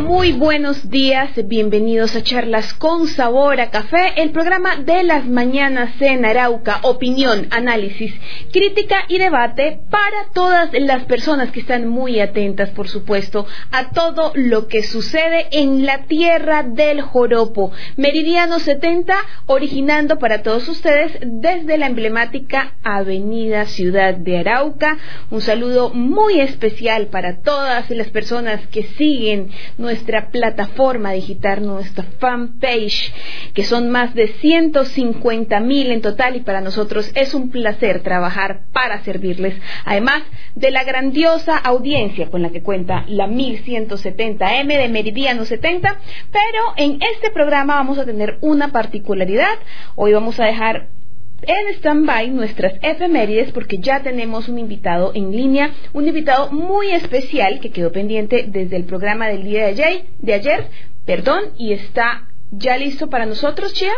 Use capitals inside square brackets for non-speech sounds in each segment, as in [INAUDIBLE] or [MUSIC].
Muy buenos días, bienvenidos a Charlas con Sabor a Café, el programa de las mañanas en Arauca, opinión, análisis, crítica y debate para todas las personas que están muy atentas, por supuesto, a todo lo que sucede en la tierra del Joropo, Meridiano 70, originando para todos ustedes desde la emblemática Avenida Ciudad de Arauca. Un saludo muy especial para todas las personas que siguen nuestra plataforma digital, nuestra fanpage, que son más de 150 mil en total y para nosotros es un placer trabajar para servirles, además de la grandiosa audiencia con la que cuenta la 1170M de Meridiano 70, pero en este programa vamos a tener una particularidad, hoy vamos a dejar en stand-by nuestras efemérides porque ya tenemos un invitado en línea, un invitado muy especial que quedó pendiente desde el programa del día de ayer, de ayer perdón, y está ya listo para nosotros, Chia.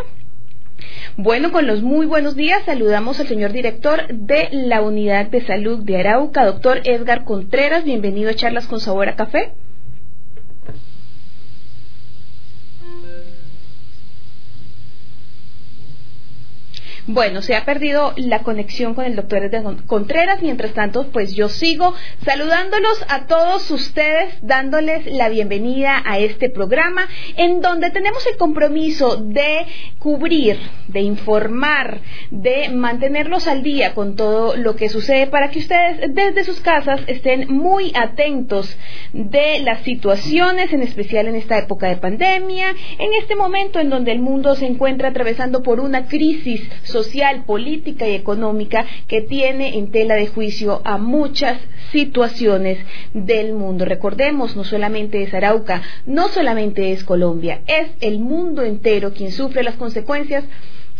Bueno, con los muy buenos días saludamos al señor director de la Unidad de Salud de Arauca, doctor Edgar Contreras. Bienvenido a Charlas con Sabor a Café. Bueno, se ha perdido la conexión con el doctor Contreras. Mientras tanto, pues yo sigo saludándolos a todos ustedes, dándoles la bienvenida a este programa en donde tenemos el compromiso de cubrir, de informar, de mantenerlos al día con todo lo que sucede para que ustedes desde sus casas estén muy atentos de las situaciones, en especial en esta época de pandemia, en este momento en donde el mundo se encuentra atravesando por una crisis social, política y económica que tiene en tela de juicio a muchas situaciones del mundo. Recordemos, no solamente es Arauca, no solamente es Colombia, es el mundo entero quien sufre las consecuencias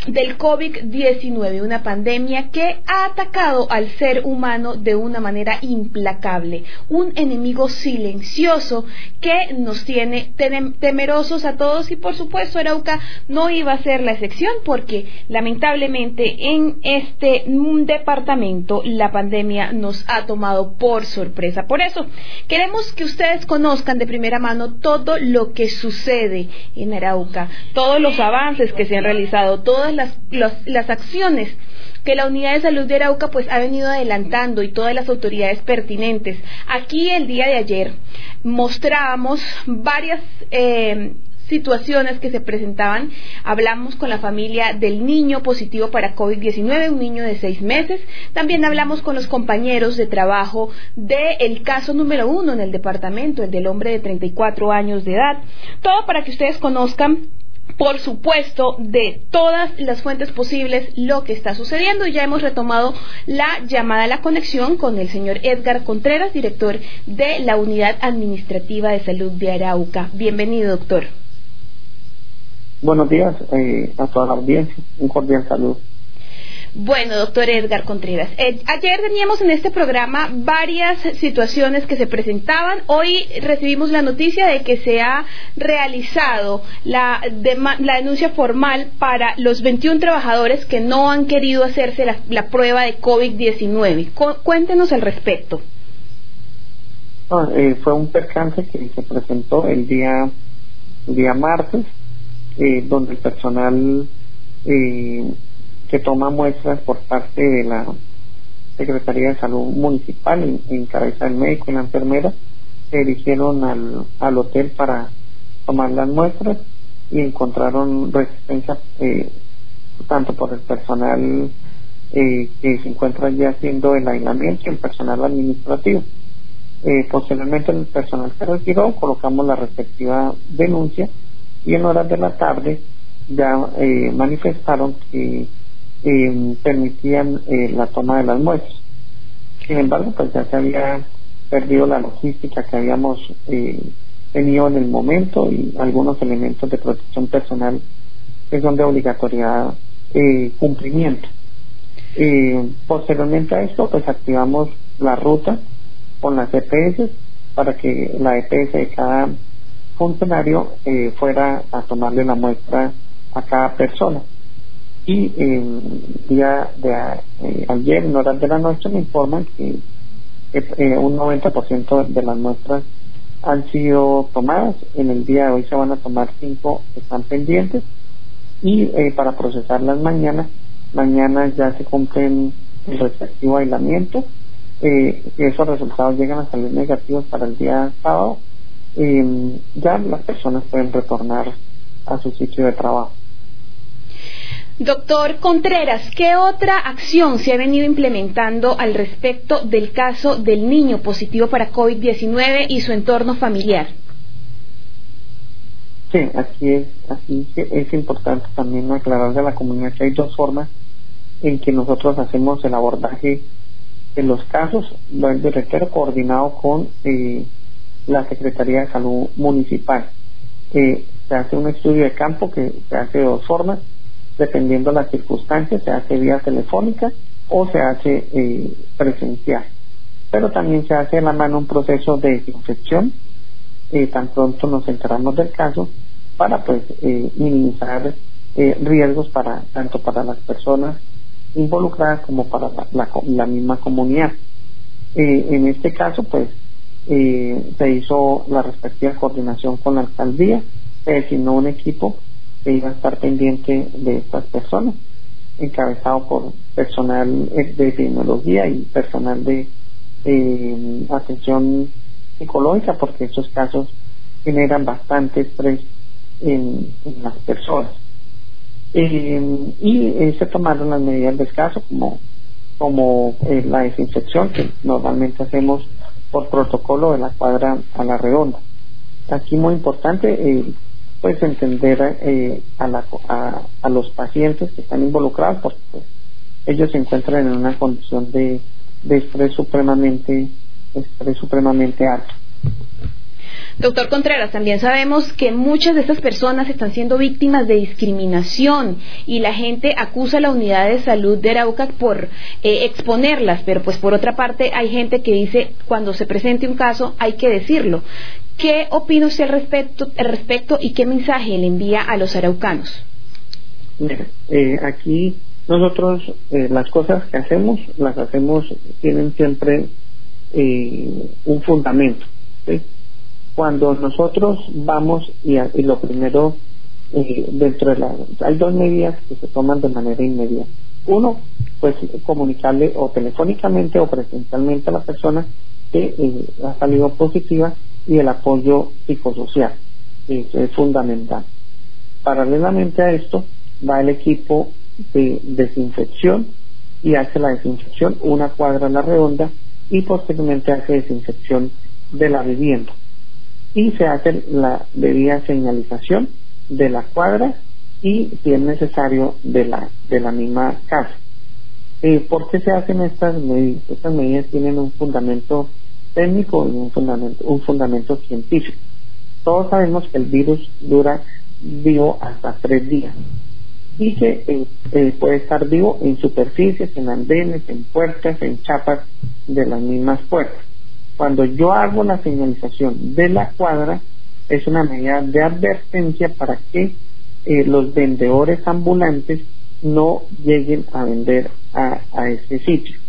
del COVID-19, una pandemia que ha atacado al ser humano de una manera implacable, un enemigo silencioso que nos tiene temerosos a todos y por supuesto Arauca no iba a ser la excepción porque lamentablemente en este departamento la pandemia nos ha tomado por sorpresa. Por eso queremos que ustedes conozcan de primera mano todo lo que sucede en Arauca, todos los avances que se han realizado, todas las, acciones que la Unidad de Salud de Arauca pues ha venido adelantando y todas las autoridades pertinentes. Aquí el día de ayer mostrábamos varias eh, situaciones que se presentaban. Hablamos con la familia del niño positivo para COVID-19, un niño de seis meses. También hablamos con los compañeros de trabajo del caso número uno en el departamento, el del hombre de 34 años de edad. Todo para que ustedes conozcan por supuesto, de todas las fuentes posibles lo que está sucediendo. Ya hemos retomado la llamada a la conexión con el señor Edgar Contreras, director de la Unidad Administrativa de Salud de Arauca. Bienvenido, doctor. Buenos días eh, a toda la audiencia. Un cordial saludo. Bueno, doctor Edgar Contreras, eh, ayer teníamos en este programa varias situaciones que se presentaban. Hoy recibimos la noticia de que se ha realizado la, la denuncia formal para los 21 trabajadores que no han querido hacerse la, prueba de COVID-19. Cuéntenos al respecto. Eh, fue un percance que se presentó el día, el día martes, eh, donde el personal que toma muestras por parte de la Secretaría de Salud Municipal en, cabeza del médico y la enfermera se dirigieron al, al hotel para tomar las muestras y encontraron resistencia eh, tanto por el personal eh, que se encuentra ya haciendo el aislamiento y el personal administrativo. Eh, posteriormente el personal se retiró, colocamos la respectiva denuncia y en horas de la tarde ya eh, manifestaron que eh, permitían eh, la toma de las muestras. Sin embargo, pues ya se había perdido la logística que habíamos eh, tenido en el momento y algunos elementos de protección personal que son de obligatoriedad eh, cumplimiento. Eh, posteriormente a esto, pues activamos la ruta con las EPS para que la EPS de cada funcionario fuera a tomarle la muestra a cada persona. Y el día de eh, ayer, en horas de la noche, me informan que eh, un 90% de las muestras han sido tomadas. En el día de hoy se van a tomar cinco que están pendientes y eh, para procesarlas mañana, mañana ya se cumplen el respectivo aislamiento. Eh, esos resultados llegan a salir negativos para el día sábado. Eh, ya las personas pueden retornar a su sitio de trabajo. Doctor Contreras, ¿qué otra acción se ha venido implementando al respecto del caso del niño positivo para COVID-19 y su entorno familiar? Sí, así es, así es importante también aclararle a la comunidad que hay dos formas en que nosotros hacemos el abordaje de los casos, lo reitero coordinado con eh, la Secretaría de Salud Municipal. Eh, se hace un estudio de campo que se hace de dos formas, dependiendo de las circunstancias, se hace vía telefónica o se hace eh, presencial. Pero también se hace en la mano un proceso de desinfección, eh, tan pronto nos enteramos del caso, para pues eh, minimizar eh, riesgos para tanto para las personas involucradas como para la, la, misma comunidad. En este caso, pues, se hizo la respectiva coordinación con la alcaldía, se designó un equipo que iba a estar pendiente de estas personas, encabezado por personal de epidemiología y personal de eh, atención psicológica, porque estos casos generan bastante estrés en, las personas. Eh, y eh, se tomaron las medidas de caso como como eh, la desinfección que normalmente hacemos por protocolo de la cuadra a la redonda. Aquí muy importante eh, pues entender eh, a, los pacientes que están involucrados porque pues, ellos se encuentran en una condición de, de estrés supremamente estrés supremamente alto. Doctor Contreras, también sabemos que muchas de estas personas están siendo víctimas de discriminación y la gente acusa a la unidad de salud de Arauca por eh, exponerlas, pero pues por otra parte hay gente que dice cuando se presente un caso hay que decirlo. ¿Qué opina usted al respecto, al respecto y qué mensaje le envía a los araucanos? Mira, eh, aquí nosotros eh, las cosas que hacemos las hacemos tienen siempre eh, un fundamento. Cuando nosotros vamos y, y lo primero eh, dentro de la hay dos medidas que se toman de manera inmediata. Uno, pues comunicarle o telefónicamente o presencialmente a la persona que eh, ha salido positiva y el apoyo psicosocial. Es fundamental. Paralelamente a esto, va el equipo de desinfección y hace la desinfección una cuadra a la redonda y posteriormente hace desinfección de la vivienda. Y se hace la debida señalización de la cuadra y, si es necesario, de la, de la misma casa. Eh, ¿Por qué se hacen estas medidas? Estas medidas tienen un fundamento técnico y un fundamento, un fundamento científico. Todos sabemos que el virus dura vivo hasta tres días y que eh, eh, puede estar vivo en superficies, en andenes, en puertas, en chapas de las mismas puertas. Cuando yo hago la señalización de la cuadra, es una medida de advertencia para que eh, los vendedores ambulantes no lleguen a vender a, a ese sitio.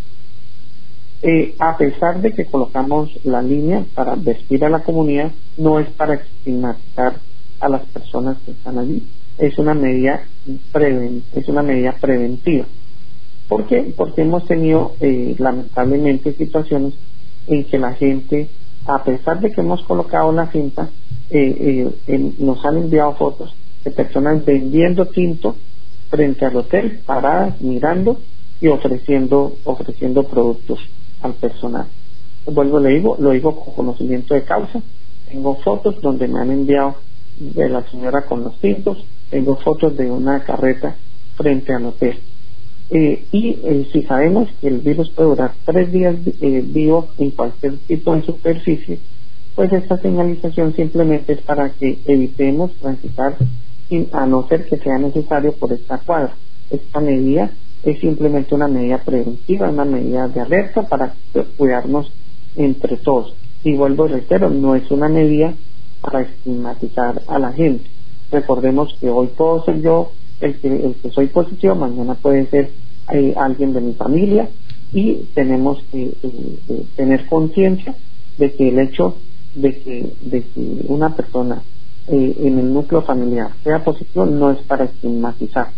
Eh, a pesar de que colocamos la línea para vestir a la comunidad, no es para estigmatizar a las personas que están allí, es una medida preven, es una medida preventiva. ¿Por qué? Porque hemos tenido eh, lamentablemente situaciones en que la gente, a pesar de que hemos colocado la cinta, eh, eh, nos han enviado fotos de personas vendiendo tinto frente al hotel, paradas, mirando y ofreciendo, ofreciendo productos al personal. Vuelvo, le digo, lo digo con conocimiento de causa. Tengo fotos donde me han enviado de la señora con los tintos, tengo fotos de una carreta frente al hotel. Eh, y eh, si sabemos que el virus puede durar tres días eh, vivo en cualquier tipo de superficie, pues esta señalización simplemente es para que evitemos transitar sin, a no ser que sea necesario por esta cuadra. Esta medida es simplemente una medida preventiva, una medida de alerta para cuidarnos entre todos. Y vuelvo y reitero, no es una medida para estigmatizar a la gente. Recordemos que hoy puedo ser yo el que, el que soy positivo, mañana puede ser eh, alguien de mi familia y tenemos que eh, eh, tener conciencia de que el hecho de que, de que una persona en el núcleo familiar sea positivo no es para estigmatizar.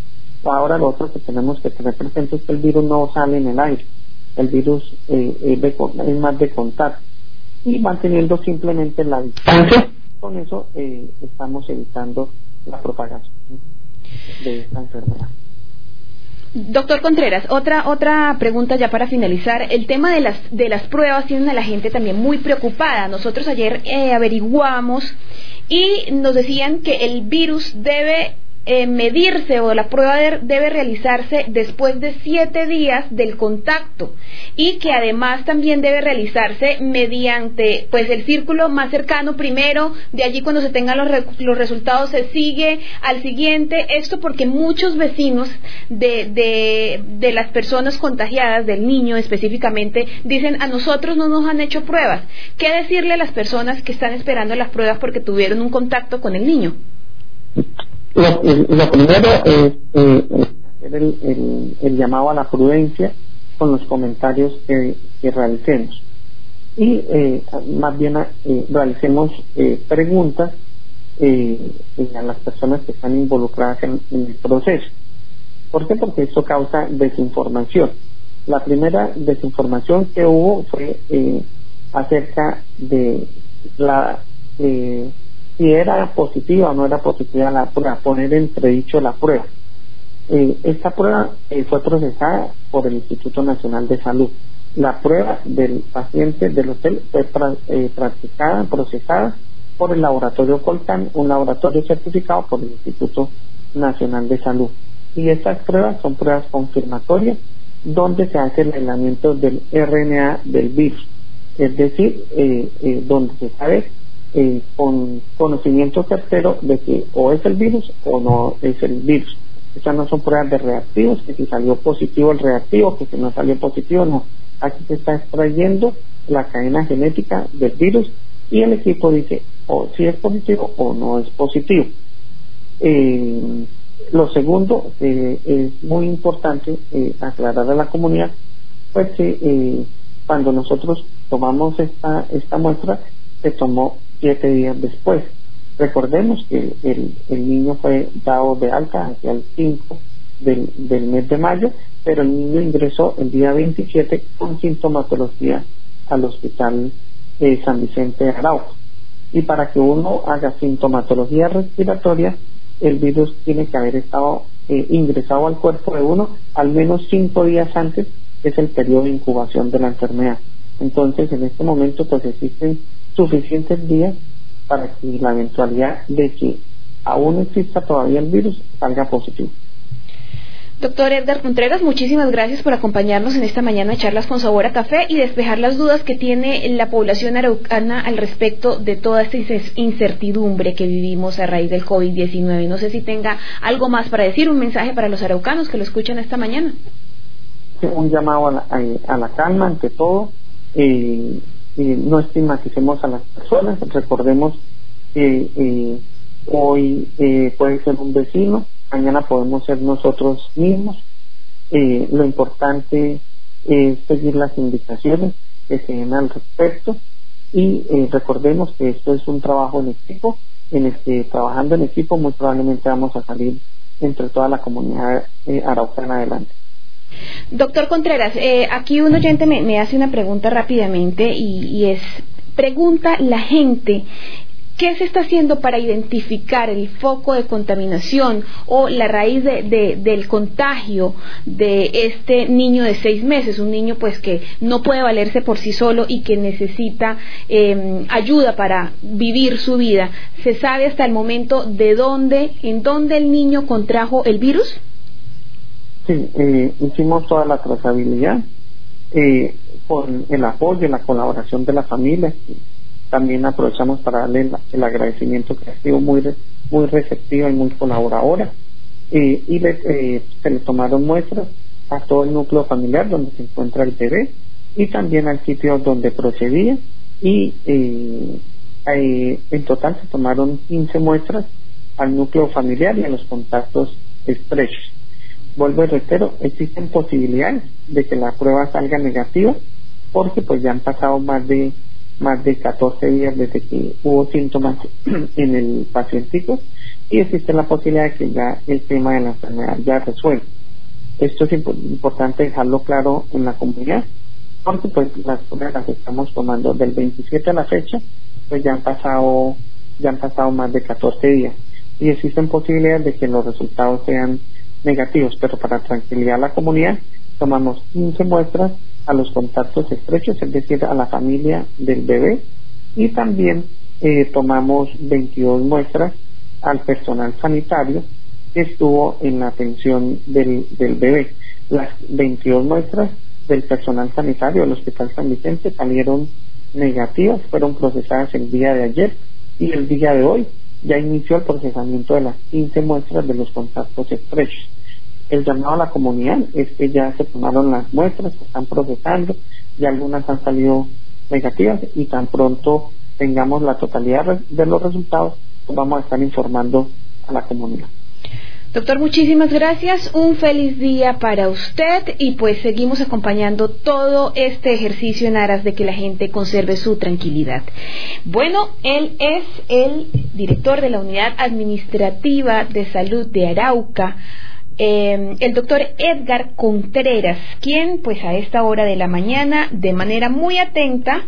Ahora lo otro que tenemos que tener presente es que el virus no sale en el aire, el virus es, más de contar y manteniendo simplemente la distancia, con eso estamos evitando la propagación de esta enfermedad. Doctor Contreras, otra otra pregunta ya para finalizar. El tema de las de las pruebas tiene a la gente también muy preocupada. Nosotros ayer eh, averiguamos y nos decían que el virus debe eh, medirse o la prueba debe realizarse después de siete días del contacto y que además también debe realizarse mediante pues el círculo más cercano primero, de allí cuando se tengan los, los resultados se sigue al siguiente, esto porque muchos vecinos de, de, de las personas contagiadas, del niño específicamente, dicen a nosotros no nos han hecho pruebas. ¿Qué decirle a las personas que están esperando las pruebas porque tuvieron un contacto con el niño? Lo, primero es eh, el, el, llamado a la prudencia con los comentarios que, realicemos. Y eh, más bien eh, realicemos eh, preguntas a las personas que están involucradas en, el proceso. ¿Por qué? Porque esto causa desinformación. La primera desinformación que hubo fue acerca de la si era positiva o no era positiva la prueba, poner entredicho la prueba. Eh, esta prueba eh, fue procesada por el Instituto Nacional de Salud. La prueba del paciente del hotel fue eh, practicada, procesada por el laboratorio Coltan, un laboratorio certificado por el Instituto Nacional de Salud. Y estas pruebas son pruebas confirmatorias donde se hace el aislamiento del RNA del virus, es decir, donde se sabe eh, con conocimiento certero de que o es el virus o no es el virus. Estas no son pruebas de reactivos, que si salió positivo el reactivo, que si no salió positivo no. Aquí se está extrayendo la cadena genética del virus y el equipo dice o si es positivo o no es positivo. Eh, lo segundo, eh, es muy importante aclarar a la comunidad, pues que cuando nosotros tomamos esta, esta muestra, se tomó siete días después. Recordemos que el, el niño fue dado de alta hacia el 5 del, del mes de mayo, pero el niño ingresó el día 27 con sintomatología al hospital de San Vicente de Arauco. Y para que uno haga sintomatología respiratoria, el virus tiene que haber estado eh, ingresado al cuerpo de uno al menos cinco días antes, que es el periodo de incubación de la enfermedad. Entonces, en este momento, pues existen suficientes días para que la eventualidad de que aún exista todavía el virus salga positivo. Doctor Edgar Contreras, muchísimas gracias por acompañarnos en esta mañana de charlas con sabor a café y despejar las dudas que tiene la población araucana al respecto de toda esta incertidumbre que vivimos a raíz del COVID-19. No sé si tenga algo más para decir, un mensaje para los araucanos que lo escuchan esta mañana. Un llamado a la, a la calma ante todo. Eh, no estigmaticemos a las personas, recordemos que eh, hoy eh, puede ser un vecino, mañana podemos ser nosotros mismos. Eh, lo importante es seguir las indicaciones que se den al respecto y recordemos que esto es un trabajo en equipo, en el que trabajando en equipo muy probablemente vamos a salir entre toda la comunidad araucana adelante. Doctor Contreras, eh, aquí un oyente me, hace una pregunta rápidamente y, es, pregunta la gente ¿Qué se está haciendo para identificar el foco de contaminación o la raíz del contagio de este niño de seis meses? Un niño pues que no puede valerse por sí solo y que necesita em, ayuda para vivir su vida. ¿Se sabe hasta el momento de dónde, en dónde el niño contrajo el virus? Sí, eh, hicimos toda la trazabilidad eh, con el apoyo y la colaboración de la familia también aprovechamos para darle el, agradecimiento que ha sido muy, muy receptiva y muy colaboradora. Eh, y eh, se le tomaron muestras a todo el núcleo familiar donde se encuentra el bebé y también al sitio donde procedía y eh, en total se tomaron 15 muestras al núcleo familiar y a los contactos estrechos. Vuelvo y reitero, existen posibilidades de que la prueba salga negativa porque pues ya han pasado más de más de 14 días desde que hubo síntomas [CLEARS THROAT] en el pacientito y existe la posibilidad de que ya el tema de la enfermedad ya resuelva. Esto es importante dejarlo claro en la comunidad porque pues las pruebas que estamos tomando del 27 a la fecha pues ya han pasado ya han pasado más de 14 días y existen posibilidades de que los resultados sean negativos pero para tranquilidad la comunidad tomamos 15 muestras a los contactos estrechos, es decir, a la familia del bebé, y también eh, tomamos 22 muestras al personal sanitario que estuvo en la atención del, del bebé. Las 22 muestras del personal sanitario del Hospital San Vicente salieron negativas, fueron procesadas el día de ayer y el día de hoy ya inició el procesamiento de las 15 muestras de los contactos estrechos el llamado a la comunidad es que ya se tomaron las muestras, se están procesando y algunas han salido negativas y tan pronto tengamos la totalidad de los resultados, pues vamos a estar informando a la comunidad. Doctor, muchísimas gracias. Un feliz día para usted y pues seguimos acompañando todo este ejercicio en aras de que la gente conserve su tranquilidad. Bueno, él es el director de la Unidad Administrativa de Salud de Arauca. Em, el doctor Edgar Contreras, quien pues a esta hora de la mañana, de manera muy atenta,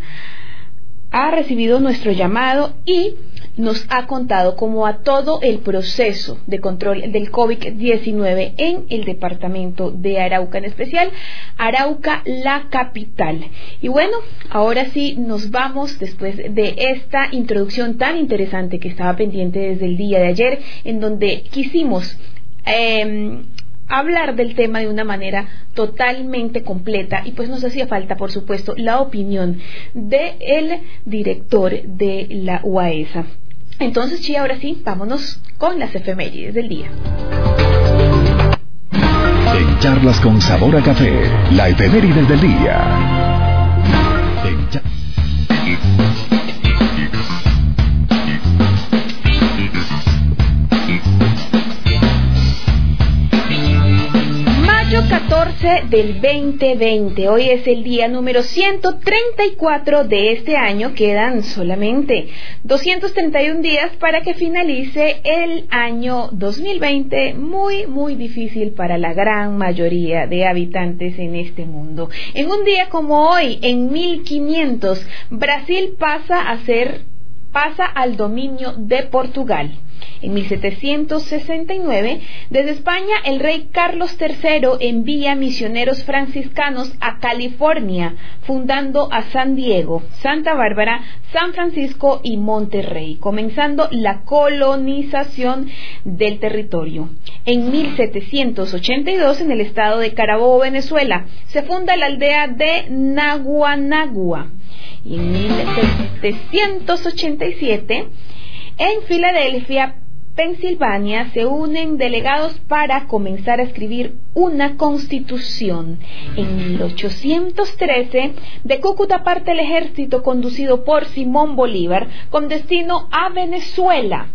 ha recibido nuestro llamado y nos ha contado cómo a todo el proceso de control del COVID-19 en el departamento de Arauca, en especial Arauca, la capital. Y bueno, ahora sí nos vamos después de esta introducción tan interesante que estaba pendiente desde el día de ayer, en donde quisimos eh, hablar del tema de una manera totalmente completa y pues nos hacía falta, por supuesto, la opinión del director de la UAESA. Entonces, sí, ahora sí, vámonos con las efemérides del día. En charlas con sabor a café, la efemérides del día. En 14 del 2020. Hoy es el día número 134 de este año. Quedan solamente 231 días para que finalice el año 2020. Muy, muy difícil para la gran mayoría de habitantes en este mundo. En un día como hoy, en 1500, Brasil pasa a ser pasa al dominio de Portugal. En 1769, desde España, el rey Carlos III envía misioneros franciscanos a California, fundando a San Diego, Santa Bárbara, San Francisco y Monterrey, comenzando la colonización del territorio. En 1782, en el estado de Carabobo, Venezuela, se funda la aldea de Naguanagua. Y en 1787, en Filadelfia, Pensilvania se unen delegados para comenzar a escribir una constitución. En 1813, de Cúcuta parte el ejército conducido por Simón Bolívar con destino a Venezuela.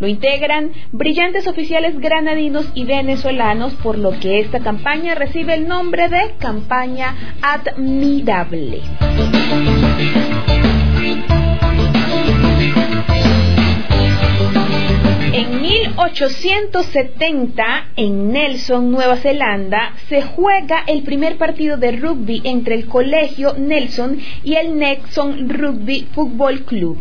Lo integran brillantes oficiales granadinos y venezolanos, por lo que esta campaña recibe el nombre de campaña admirable. En 1870, en Nelson, Nueva Zelanda, se juega el primer partido de rugby entre el Colegio Nelson y el Nelson Rugby Football Club.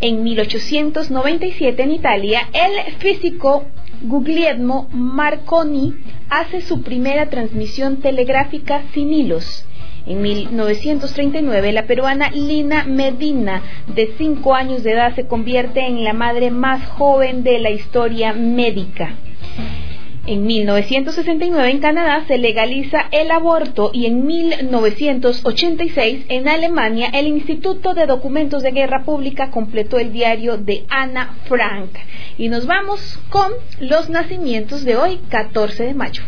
En 1897, en Italia, el físico Guglielmo Marconi hace su primera transmisión telegráfica sin hilos. En 1939, la peruana Lina Medina, de 5 años de edad, se convierte en la madre más joven de la historia médica. En 1969 en Canadá se legaliza el aborto y en 1986 en Alemania el Instituto de Documentos de Guerra Pública completó el diario de Ana Frank. Y nos vamos con los nacimientos de hoy, 14 de mayo.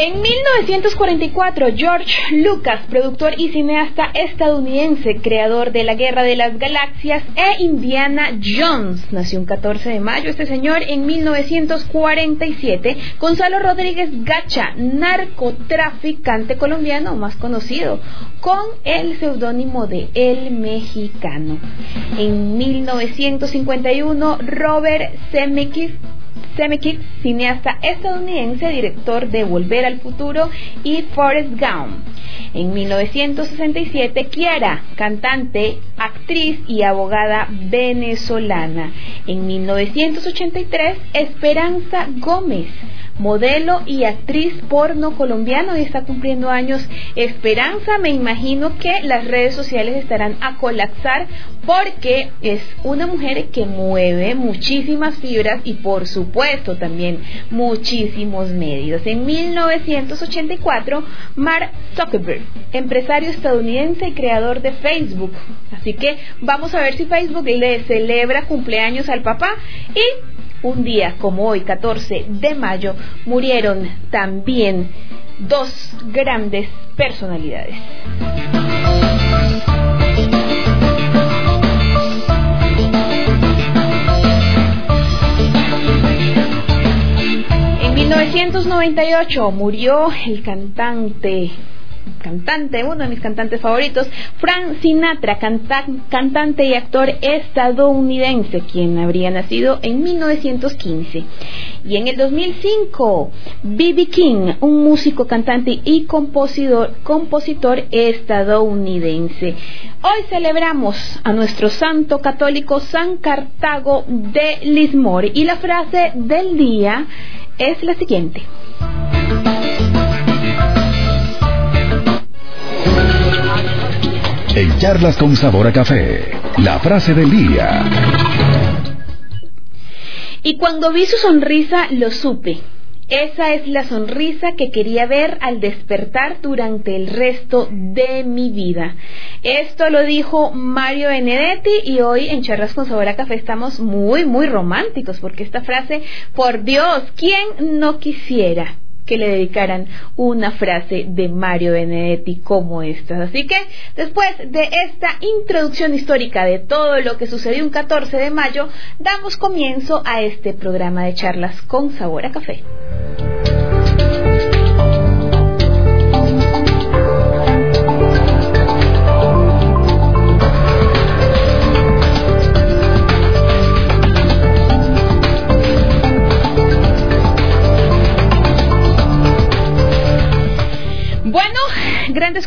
En 1944, George Lucas, productor y cineasta estadounidense, creador de La Guerra de las Galaxias, e Indiana Jones, nació un 14 de mayo este señor en 1947, Gonzalo Rodríguez Gacha, narcotraficante colombiano más conocido, con el seudónimo de El Mexicano. En 1951, Robert Zemeckis cineasta estadounidense, director de Volver al Futuro y Forrest Gump. En 1967, Kiara, cantante, actriz y abogada venezolana. En 1983, Esperanza Gómez, modelo y actriz porno colombiano y está cumpliendo años Esperanza. Me imagino que las redes sociales estarán a colapsar porque es una mujer que mueve muchísimas fibras y por supuesto también muchísimos medios. En 1984, Mark Zuckerberg, empresario estadounidense y creador de Facebook. Así que vamos a ver si Facebook le celebra cumpleaños al papá y un día como hoy, 14 de mayo, murieron también dos grandes personalidades. En 1998 murió el cantante cantante, uno de mis cantantes favoritos, Frank Sinatra, cantante y actor estadounidense, quien habría nacido en 1915. Y en el 2005, B.B. King, un músico, cantante y compositor, compositor estadounidense. Hoy celebramos a nuestro santo católico San Cartago de Lismore y la frase del día es la siguiente. En Charlas con Sabor a Café, la frase del día. Y cuando vi su sonrisa, lo supe. Esa es la sonrisa que quería ver al despertar durante el resto de mi vida. Esto lo dijo Mario Benedetti y hoy en Charlas con Sabor a Café estamos muy, muy románticos porque esta frase, por Dios, ¿quién no quisiera? Que le dedicaran una frase de Mario Benedetti como esta. Así que después de esta introducción histórica de todo lo que sucedió un 14 de mayo, damos comienzo a este programa de charlas con sabor a café.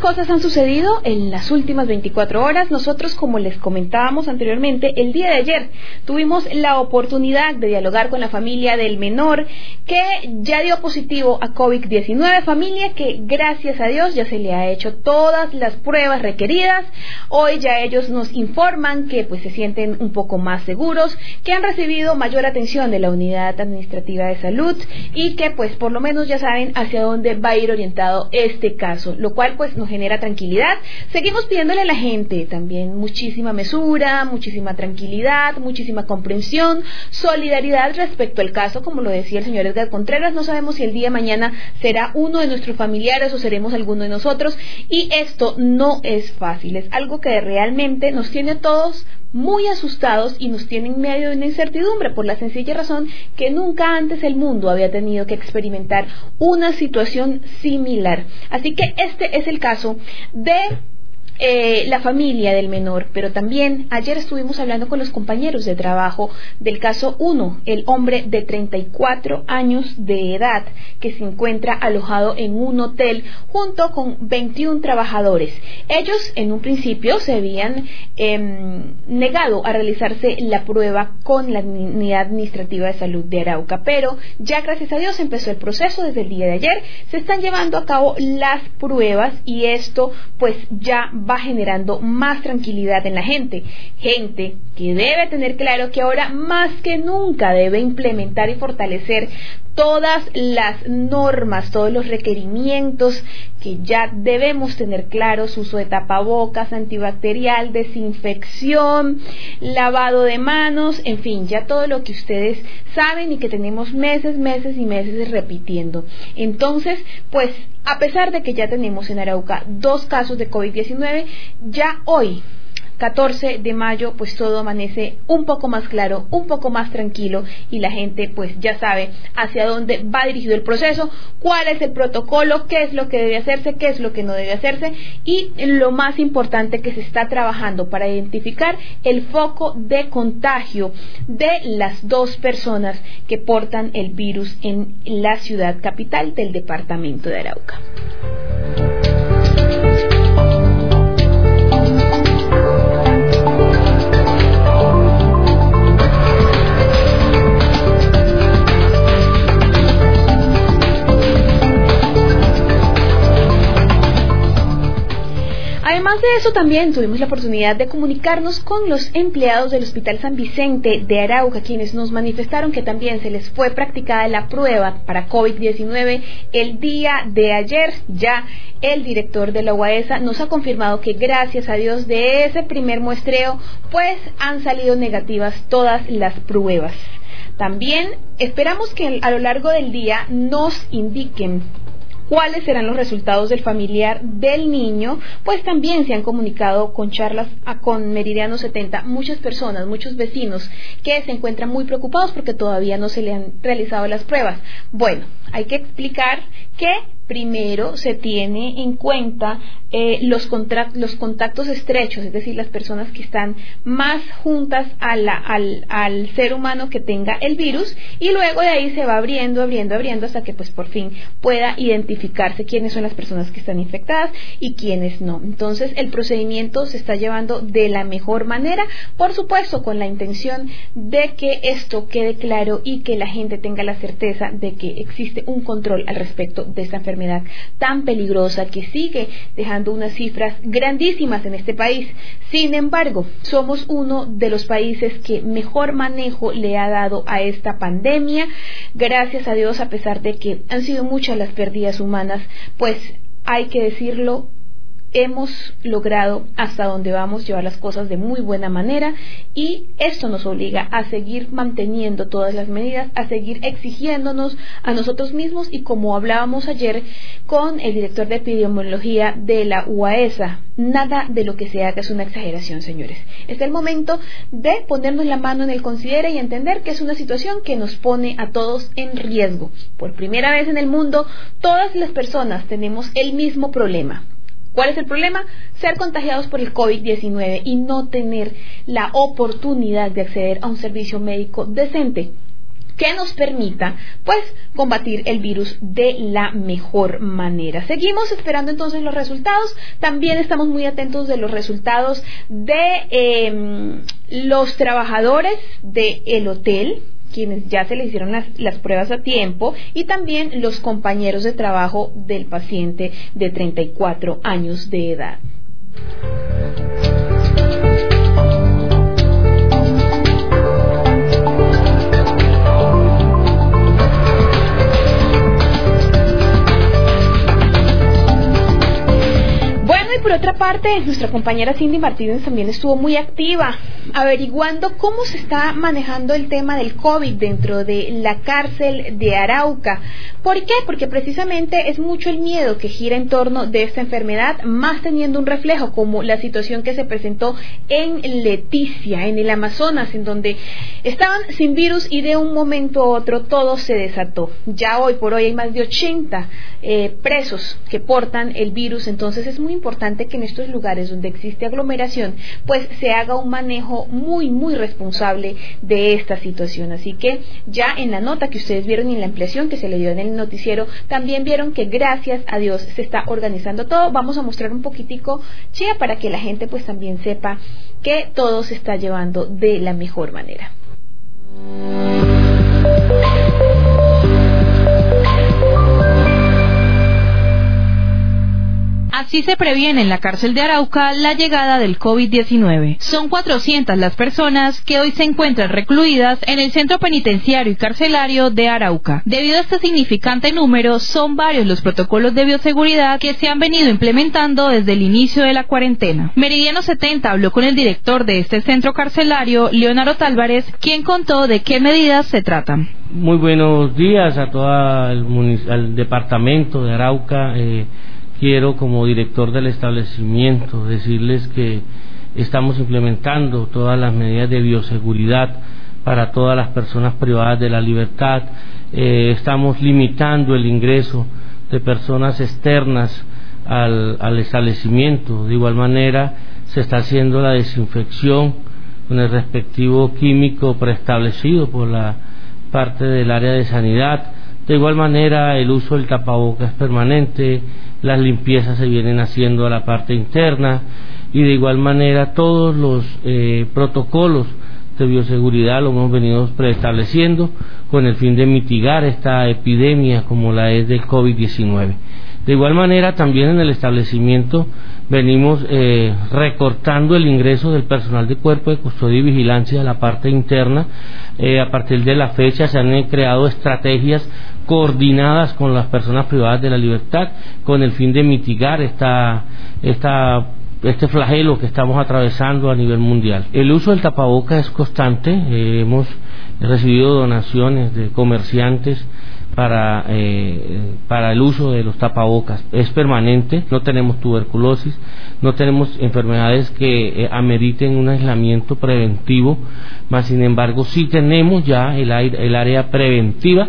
Cosas han sucedido en las últimas 24 horas. Nosotros, como les comentábamos anteriormente, el día de ayer tuvimos la oportunidad de dialogar con la familia del menor que ya dio positivo a COVID-19, familia que gracias a Dios ya se le ha hecho todas las pruebas requeridas. Hoy ya ellos nos informan que pues se sienten un poco más seguros, que han recibido mayor atención de la unidad administrativa de salud y que pues por lo menos ya saben hacia dónde va a ir orientado este caso, lo cual pues nos genera tranquilidad. Seguimos pidiéndole a la gente también muchísima mesura, muchísima tranquilidad, muchísima comprensión, solidaridad respecto al caso, como lo decía el señor Edgar Contreras, no sabemos si el día de mañana será uno de nuestros familiares o seremos alguno de nosotros y esto no es fácil, es algo que realmente nos tiene a todos muy asustados y nos tienen medio de una incertidumbre por la sencilla razón que nunca antes el mundo había tenido que experimentar una situación similar. Así que este es el caso de eh, la familia del menor, pero también ayer estuvimos hablando con los compañeros de trabajo del caso 1, el hombre de 34 años de edad que se encuentra alojado en un hotel junto con 21 trabajadores. Ellos en un principio se habían em, negado a realizarse la prueba con la unidad administrativa de salud de Arauca, pero ya gracias a Dios empezó el proceso desde el día de ayer, se están llevando a cabo las pruebas y esto pues ya va va generando más tranquilidad en la gente. Gente que debe tener claro que ahora más que nunca debe implementar y fortalecer todas las normas, todos los requerimientos que ya debemos tener claros, uso de tapabocas, antibacterial, desinfección, lavado de manos, en fin, ya todo lo que ustedes saben y que tenemos meses, meses y meses repitiendo. Entonces, pues, a pesar de que ya tenemos en Arauca dos casos de COVID-19, ya hoy 14 de mayo pues todo amanece un poco más claro, un poco más tranquilo y la gente pues ya sabe hacia dónde va dirigido el proceso, cuál es el protocolo, qué es lo que debe hacerse, qué es lo que no debe hacerse y lo más importante que se está trabajando para identificar el foco de contagio de las dos personas que portan el virus en la ciudad capital del departamento de Arauca. Además de eso, también tuvimos la oportunidad de comunicarnos con los empleados del Hospital San Vicente de Arauca, quienes nos manifestaron que también se les fue practicada la prueba para COVID-19 el día de ayer. Ya el director de la UAESA nos ha confirmado que gracias a Dios de ese primer muestreo, pues han salido negativas todas las pruebas. También esperamos que a lo largo del día nos indiquen cuáles serán los resultados del familiar del niño, pues también se han comunicado con charlas con Meridiano 70 muchas personas, muchos vecinos que se encuentran muy preocupados porque todavía no se le han realizado las pruebas. Bueno, hay que explicar que primero se tiene en cuenta eh, los, los, contactos estrechos, es decir, las personas que están más juntas al, al, ser humano que tenga el virus y luego de ahí se va abriendo, abriendo, abriendo hasta que pues por fin pueda identificarse quiénes son las personas que están infectadas y quiénes no. Entonces el procedimiento se está llevando de la mejor manera, por supuesto con la intención de que esto quede claro y que la gente tenga la certeza de que existe un control al respecto de esta enfermedad tan peligrosa que sigue dejando unas cifras grandísimas en este país. Sin embargo, somos uno de los países que mejor manejo le ha dado a esta pandemia. Gracias a Dios, a pesar de que han sido muchas las pérdidas humanas, pues hay que decirlo, hemos logrado hasta donde vamos llevar las cosas de muy buena manera y esto nos obliga a seguir manteniendo todas las medidas, a seguir exigiéndonos a nosotros mismos y como hablábamos ayer con el director de epidemiología de la UAESA, nada de lo que se haga es una exageración, señores. Es el momento de ponernos la mano en el considere y entender que es una situación que nos pone a todos en riesgo. Por primera vez en el mundo, todas las personas tenemos el mismo problema ¿Cuál es el problema? Ser contagiados por el COVID-19 y no tener la oportunidad de acceder a un servicio médico decente que nos permita pues combatir el virus de la mejor manera. Seguimos esperando entonces los resultados. También estamos muy atentos de los resultados de em, los trabajadores del hotel quienes ya se le hicieron las, las, pruebas a tiempo y también los compañeros de trabajo del paciente de 34 años de edad. por otra parte, nuestra compañera Cindy Martínez también estuvo muy activa averiguando cómo se está manejando el tema del COVID dentro de la cárcel de Arauca. ¿Por qué? Porque precisamente es mucho el miedo que gira en torno de esta enfermedad, más teniendo un reflejo como la situación que se presentó en Leticia, en el Amazonas, en donde estaban sin virus y de un momento a otro todo se desató. Ya hoy por hoy hay más de 80 eh, presos que portan el virus, entonces es muy importante que en estos lugares donde existe aglomeración, pues se haga un manejo muy, muy responsable de esta situación. Así que ya en la nota que ustedes vieron y en la ampliación que se le dio en el noticiero, también vieron que gracias a Dios se está organizando todo. Vamos a mostrar un poquitico, chía, para que la gente pues también sepa que todo se está llevando de la mejor manera. Así se previene en la cárcel de Arauca la llegada del COVID-19. Son 400 las personas que hoy se encuentran recluidas en el centro penitenciario y carcelario de Arauca. Debido a este significante número, son varios los protocolos de bioseguridad que se han venido implementando desde el inicio de la cuarentena. Meridiano 70 habló con el director de este centro carcelario, Leonardo Tálvarez, quien contó de qué medidas se tratan. Muy buenos días a todo el, departamento de Arauca. Eh, quiero como director del establecimiento decirles que estamos implementando todas las medidas de bioseguridad para todas las personas privadas de la libertad, eh, estamos limitando el ingreso de personas externas al, al establecimiento, de igual manera se está haciendo la desinfección con el respectivo químico preestablecido por la parte del área de sanidad, de igual manera el uso del tapabocas permanente, las limpiezas se vienen haciendo a la parte interna y de igual manera todos los eh, protocolos de bioseguridad lo hemos venido preestableciendo con el fin de mitigar esta epidemia como la es del COVID-19. De igual manera, también en el establecimiento venimos eh, recortando el ingreso del personal de cuerpo de custodia y vigilancia de la parte interna. Eh, a partir de la fecha se han creado estrategias coordinadas con las personas privadas de la libertad con el fin de mitigar esta, esta este flagelo que estamos atravesando a nivel mundial. El uso del tapaboca es constante, eh, hemos recibido donaciones de comerciantes para, eh, para el uso de los tapabocas. Es permanente, no tenemos tuberculosis, no tenemos enfermedades que eh, ameriten un aislamiento preventivo, más sin embargo sí tenemos ya el, el área preventiva,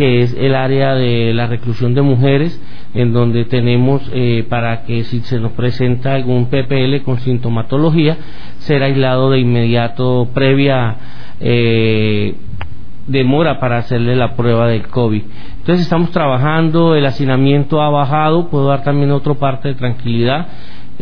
que es el área de la reclusión de mujeres, en donde tenemos eh, para que si se nos presenta algún PPL con sintomatología, ser aislado de inmediato previa eh, demora para hacerle la prueba del COVID. Entonces estamos trabajando, el hacinamiento ha bajado, puedo dar también otra parte de tranquilidad.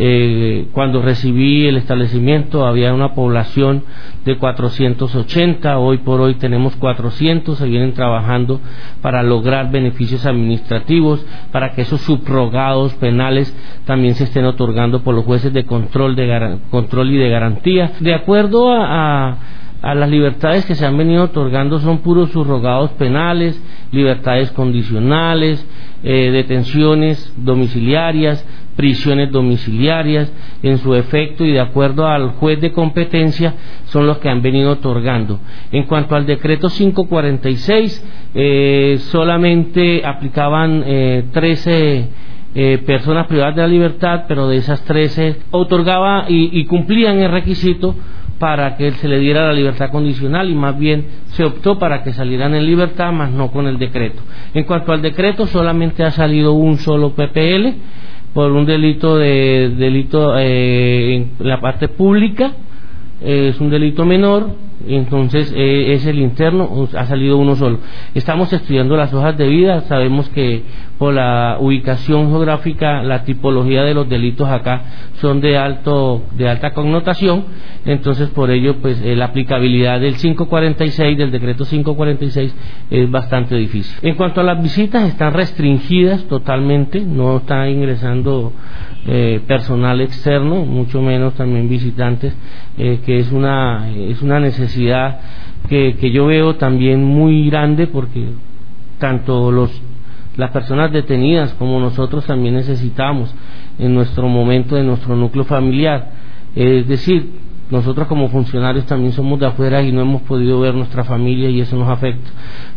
Eh, cuando recibí el establecimiento había una población de 480, hoy por hoy tenemos 400, se vienen trabajando para lograr beneficios administrativos, para que esos subrogados penales también se estén otorgando por los jueces de control, de control y de garantía. De acuerdo a a las libertades que se han venido otorgando son puros subrogados penales, libertades condicionales, eh, detenciones domiciliarias, prisiones domiciliarias, en su efecto y de acuerdo al juez de competencia son los que han venido otorgando. En cuanto al decreto 546, eh, solamente aplicaban eh, 13 eh, personas privadas de la libertad, pero de esas 13 otorgaba y, y cumplían el requisito para que se le diera la libertad condicional y más bien se optó para que salieran en libertad, más no con el decreto. En cuanto al decreto, solamente ha salido un solo PPL por un delito de delito eh, en la parte pública, es un delito menor, entonces eh, es el interno, ha salido uno solo. Estamos estudiando las hojas de vida, sabemos que por la ubicación geográfica, la tipología de los delitos acá son de alto de alta connotación, entonces por ello pues eh, la aplicabilidad del 546 del decreto 546 es bastante difícil. En cuanto a las visitas están restringidas totalmente, no está ingresando eh, personal externo, mucho menos también visitantes, que es una es una necesidad que, que yo veo también muy grande porque tanto los las personas detenidas como nosotros también necesitamos en nuestro momento de nuestro núcleo familiar. Es decir, nosotros como funcionarios también somos de afuera y no hemos podido ver nuestra familia y eso nos afecta.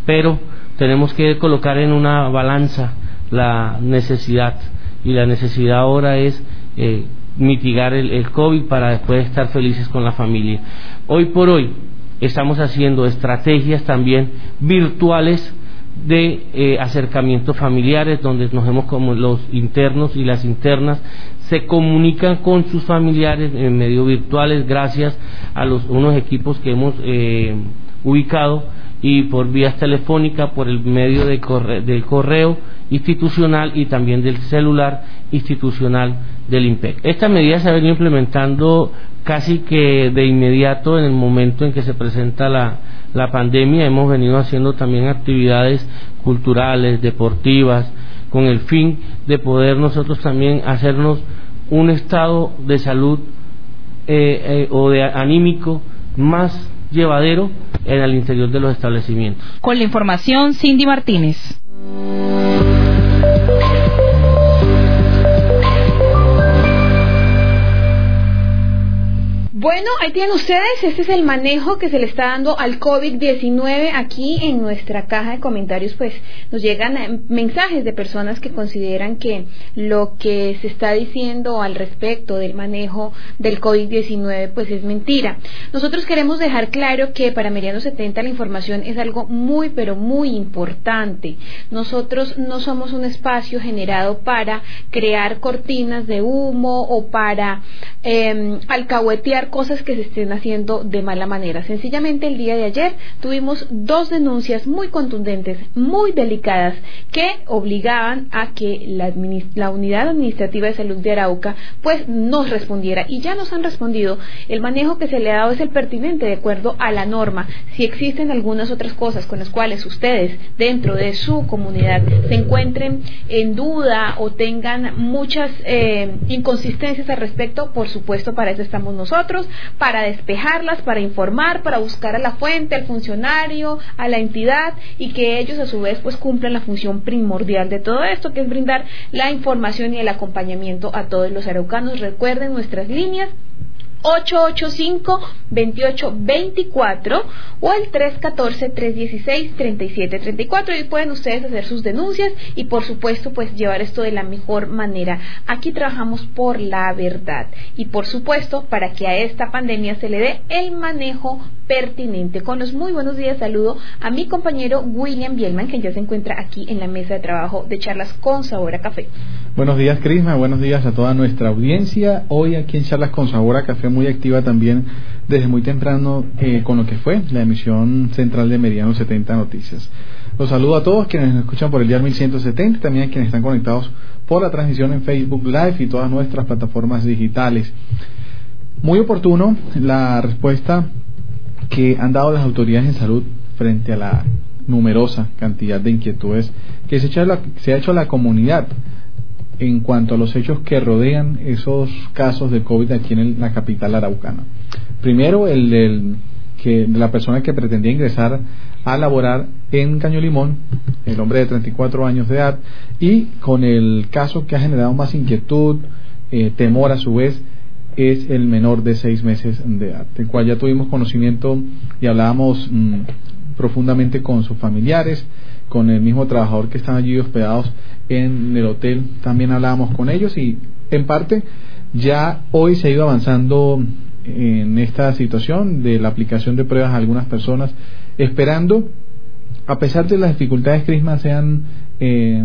Pero tenemos que colocar en una balanza la necesidad y la necesidad ahora es eh, mitigar el, el COVID para después estar felices con la familia. Hoy por hoy estamos haciendo estrategias también virtuales de eh, acercamientos familiares donde nos vemos como los internos y las internas se comunican con sus familiares en medios virtuales gracias a los unos equipos que hemos eh, ubicado y por vías telefónicas por el medio de del correo institucional y también del celular institucional del IMPEC. Esta medida se ha venido implementando casi que de inmediato en el momento en que se presenta la, la pandemia. Hemos venido haciendo también actividades culturales, deportivas, con el fin de poder nosotros también hacernos un estado de salud eh, eh, o de anímico más llevadero en el interior de los establecimientos. Con la información, Cindy Martínez. Bueno, ahí tienen ustedes, este es el manejo que se le está dando al COVID-19 aquí en nuestra caja de comentarios, pues nos llegan eh, mensajes de personas que consideran que lo que se está diciendo al respecto del manejo del COVID-19 pues es mentira. Nosotros queremos dejar claro que para Meriano 70 la información es algo muy pero muy importante. Nosotros no somos un espacio generado para crear cortinas de humo o para eh, alcahuetear cosas que se estén haciendo de mala manera. Sencillamente el día de ayer tuvimos dos denuncias muy contundentes, muy delicadas, que obligaban a que la, unidad administrativa de salud de Arauca pues nos respondiera y ya nos han respondido. El manejo que se le ha dado es el pertinente de acuerdo a la norma. Si existen algunas otras cosas con las cuales ustedes dentro de su comunidad se encuentren en duda o tengan muchas eh, inconsistencias al respecto, por supuesto para eso estamos nosotros para despejarlas, para informar, para buscar a la fuente, al funcionario, a la entidad y que ellos a su vez pues cumplan la función primordial de todo esto, que es brindar la información y el acompañamiento a todos los araucanos. Recuerden nuestras líneas 885-2824 o el 314-316-3734 y pueden ustedes hacer sus denuncias y por supuesto pues llevar esto de la mejor manera. Aquí trabajamos por la verdad y por supuesto para que a esta pandemia se le dé el manejo pertinente. Con los muy buenos días saludo a mi compañero William Bielman que ya se encuentra aquí en la mesa de trabajo de charlas con sabor a café. Buenos días Crisma, buenos días a toda nuestra audiencia. Hoy aquí en charlas con sabor a café muy activa también desde muy temprano eh, con lo que fue la emisión central de Meridiano 70 Noticias. Los saludo a todos quienes nos escuchan por el día 1170 y también a quienes están conectados por la transmisión en Facebook Live y todas nuestras plataformas digitales. Muy oportuno la respuesta que han dado las autoridades en salud frente a la numerosa cantidad de inquietudes que se, se ha hecho a la comunidad en cuanto a los hechos que rodean esos casos de COVID aquí en la capital araucana. Primero, el del que de la persona que pretendía ingresar a laborar en Caño Limón, el hombre de 34 años de edad, y con el caso que ha generado más inquietud, eh, temor a su vez, es el menor de seis meses de edad, del cual ya tuvimos conocimiento y hablábamos mm, profundamente con sus familiares, con el mismo trabajador que están allí hospedados en el hotel, también hablábamos con ellos y en parte ya hoy se ha ido avanzando en esta situación de la aplicación de pruebas a algunas personas, esperando, a pesar de las dificultades que sean eh,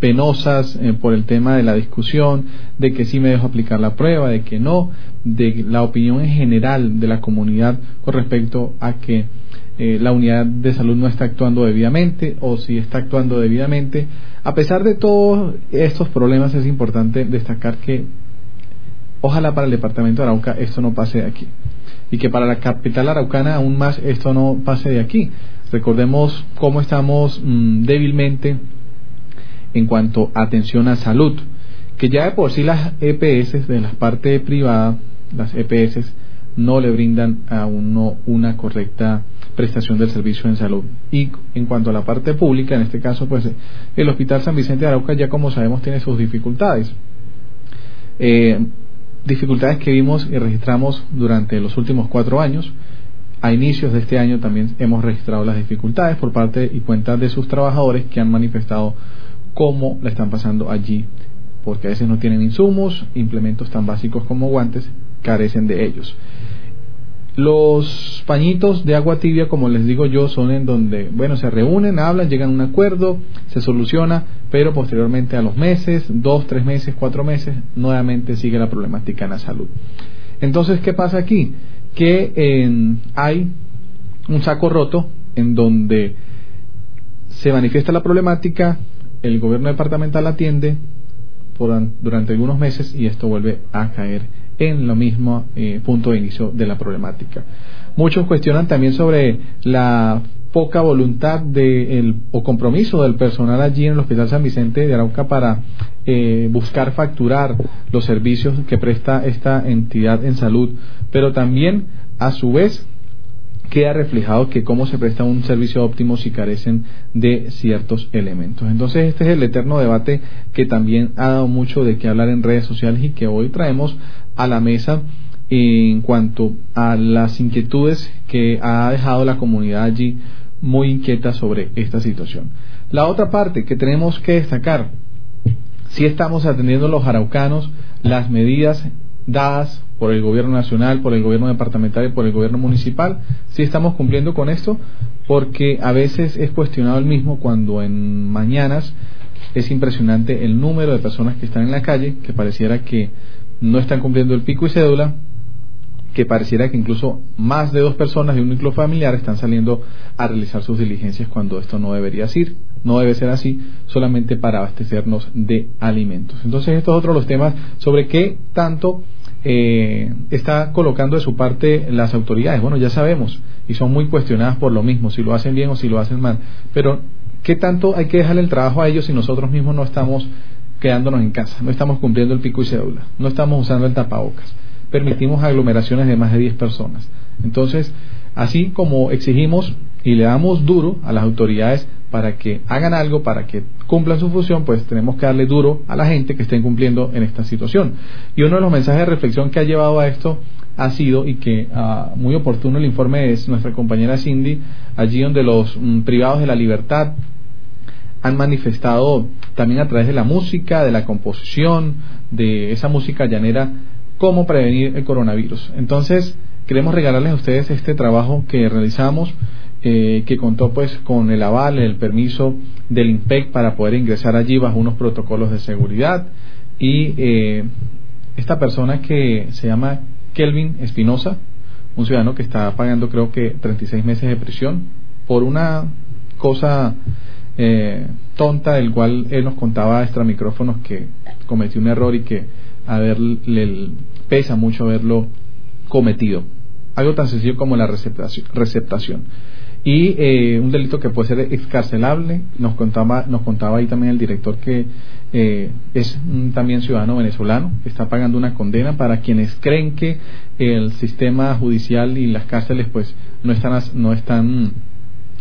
penosas eh, por el tema de la discusión, de que sí me dejo aplicar la prueba, de que no, de la opinión en general de la comunidad con respecto a que eh, la unidad de salud no está actuando debidamente o si está actuando debidamente. A pesar de todos estos problemas es importante destacar que ojalá para el departamento de Arauca esto no pase de aquí y que para la capital araucana aún más esto no pase de aquí. Recordemos cómo estamos mm, débilmente en cuanto a atención a salud, que ya de por sí las EPS de la parte privada, las EPS no le brindan a uno una correcta prestación del servicio en salud. Y en cuanto a la parte pública, en este caso, pues el Hospital San Vicente de Arauca ya como sabemos tiene sus dificultades. Eh, dificultades que vimos y registramos durante los últimos cuatro años. A inicios de este año también hemos registrado las dificultades por parte y cuenta de sus trabajadores que han manifestado cómo la están pasando allí, porque a veces no tienen insumos, implementos tan básicos como guantes, carecen de ellos. Los pañitos de agua tibia, como les digo yo, son en donde, bueno, se reúnen, hablan, llegan a un acuerdo, se soluciona, pero posteriormente a los meses, dos, tres meses, cuatro meses, nuevamente sigue la problemática en la salud. Entonces, ¿qué pasa aquí? Que hay un saco roto en donde se manifiesta la problemática, el gobierno departamental atiende durante algunos meses y esto vuelve a caer en lo mismo eh, punto de inicio de la problemática. Muchos cuestionan también sobre la poca voluntad de o compromiso del personal allí en el Hospital San Vicente de Arauca para eh, buscar facturar los servicios que presta esta entidad en salud, pero también a su vez queda reflejado que cómo se presta un servicio óptimo si carecen de ciertos elementos. Entonces este es el eterno debate que también ha dado mucho de qué hablar en redes sociales y que hoy traemos a la mesa en cuanto a las inquietudes que ha dejado la comunidad allí muy inquieta sobre esta situación. La otra parte que tenemos que destacar, si estamos atendiendo los araucanos las medidas dadas por el gobierno nacional, por el gobierno departamental y por el gobierno municipal, si estamos cumpliendo con esto, porque a veces es cuestionado el mismo cuando en mañanas es impresionante el número de personas que están en la calle, que pareciera que no están cumpliendo el pico y cédula, que pareciera que incluso más de dos personas de un núcleo familiar están saliendo a realizar sus diligencias cuando esto no debería ser, no debe ser así, solamente para abastecernos de alimentos. Entonces, estos es otro de los temas sobre qué tanto eh, está colocando de su parte las autoridades. Bueno, ya sabemos, y son muy cuestionadas por lo mismo, si lo hacen bien o si lo hacen mal, pero ¿qué tanto hay que dejarle el trabajo a ellos si nosotros mismos no estamos quedándonos en casa, no estamos cumpliendo el pico y cédula, no estamos usando el tapabocas, permitimos aglomeraciones de más de 10 personas. Entonces, así como exigimos y le damos duro a las autoridades para que hagan algo, para que cumplan su función, pues tenemos que darle duro a la gente que estén cumpliendo en esta situación. Y uno de los mensajes de reflexión que ha llevado a esto ha sido, y que ah, muy oportuno el informe es nuestra compañera Cindy, allí donde los mm, privados de la libertad han manifestado también a través de la música, de la composición, de esa música llanera, cómo prevenir el coronavirus. Entonces, queremos regalarles a ustedes este trabajo que realizamos, eh, que contó pues con el aval, el permiso del INPEC para poder ingresar allí bajo unos protocolos de seguridad. Y eh, esta persona que se llama Kelvin Espinosa, un ciudadano que está pagando creo que 36 meses de prisión por una cosa eh, tonta del cual él nos contaba extra micrófonos que cometió un error y que a ver le pesa mucho haberlo cometido. Algo tan sencillo como la receptación. Y eh, un delito que puede ser excarcelable, nos contaba, nos contaba ahí también el director que eh, es también ciudadano venezolano, que está pagando una condena para quienes creen que el sistema judicial y las cárceles pues no están, no están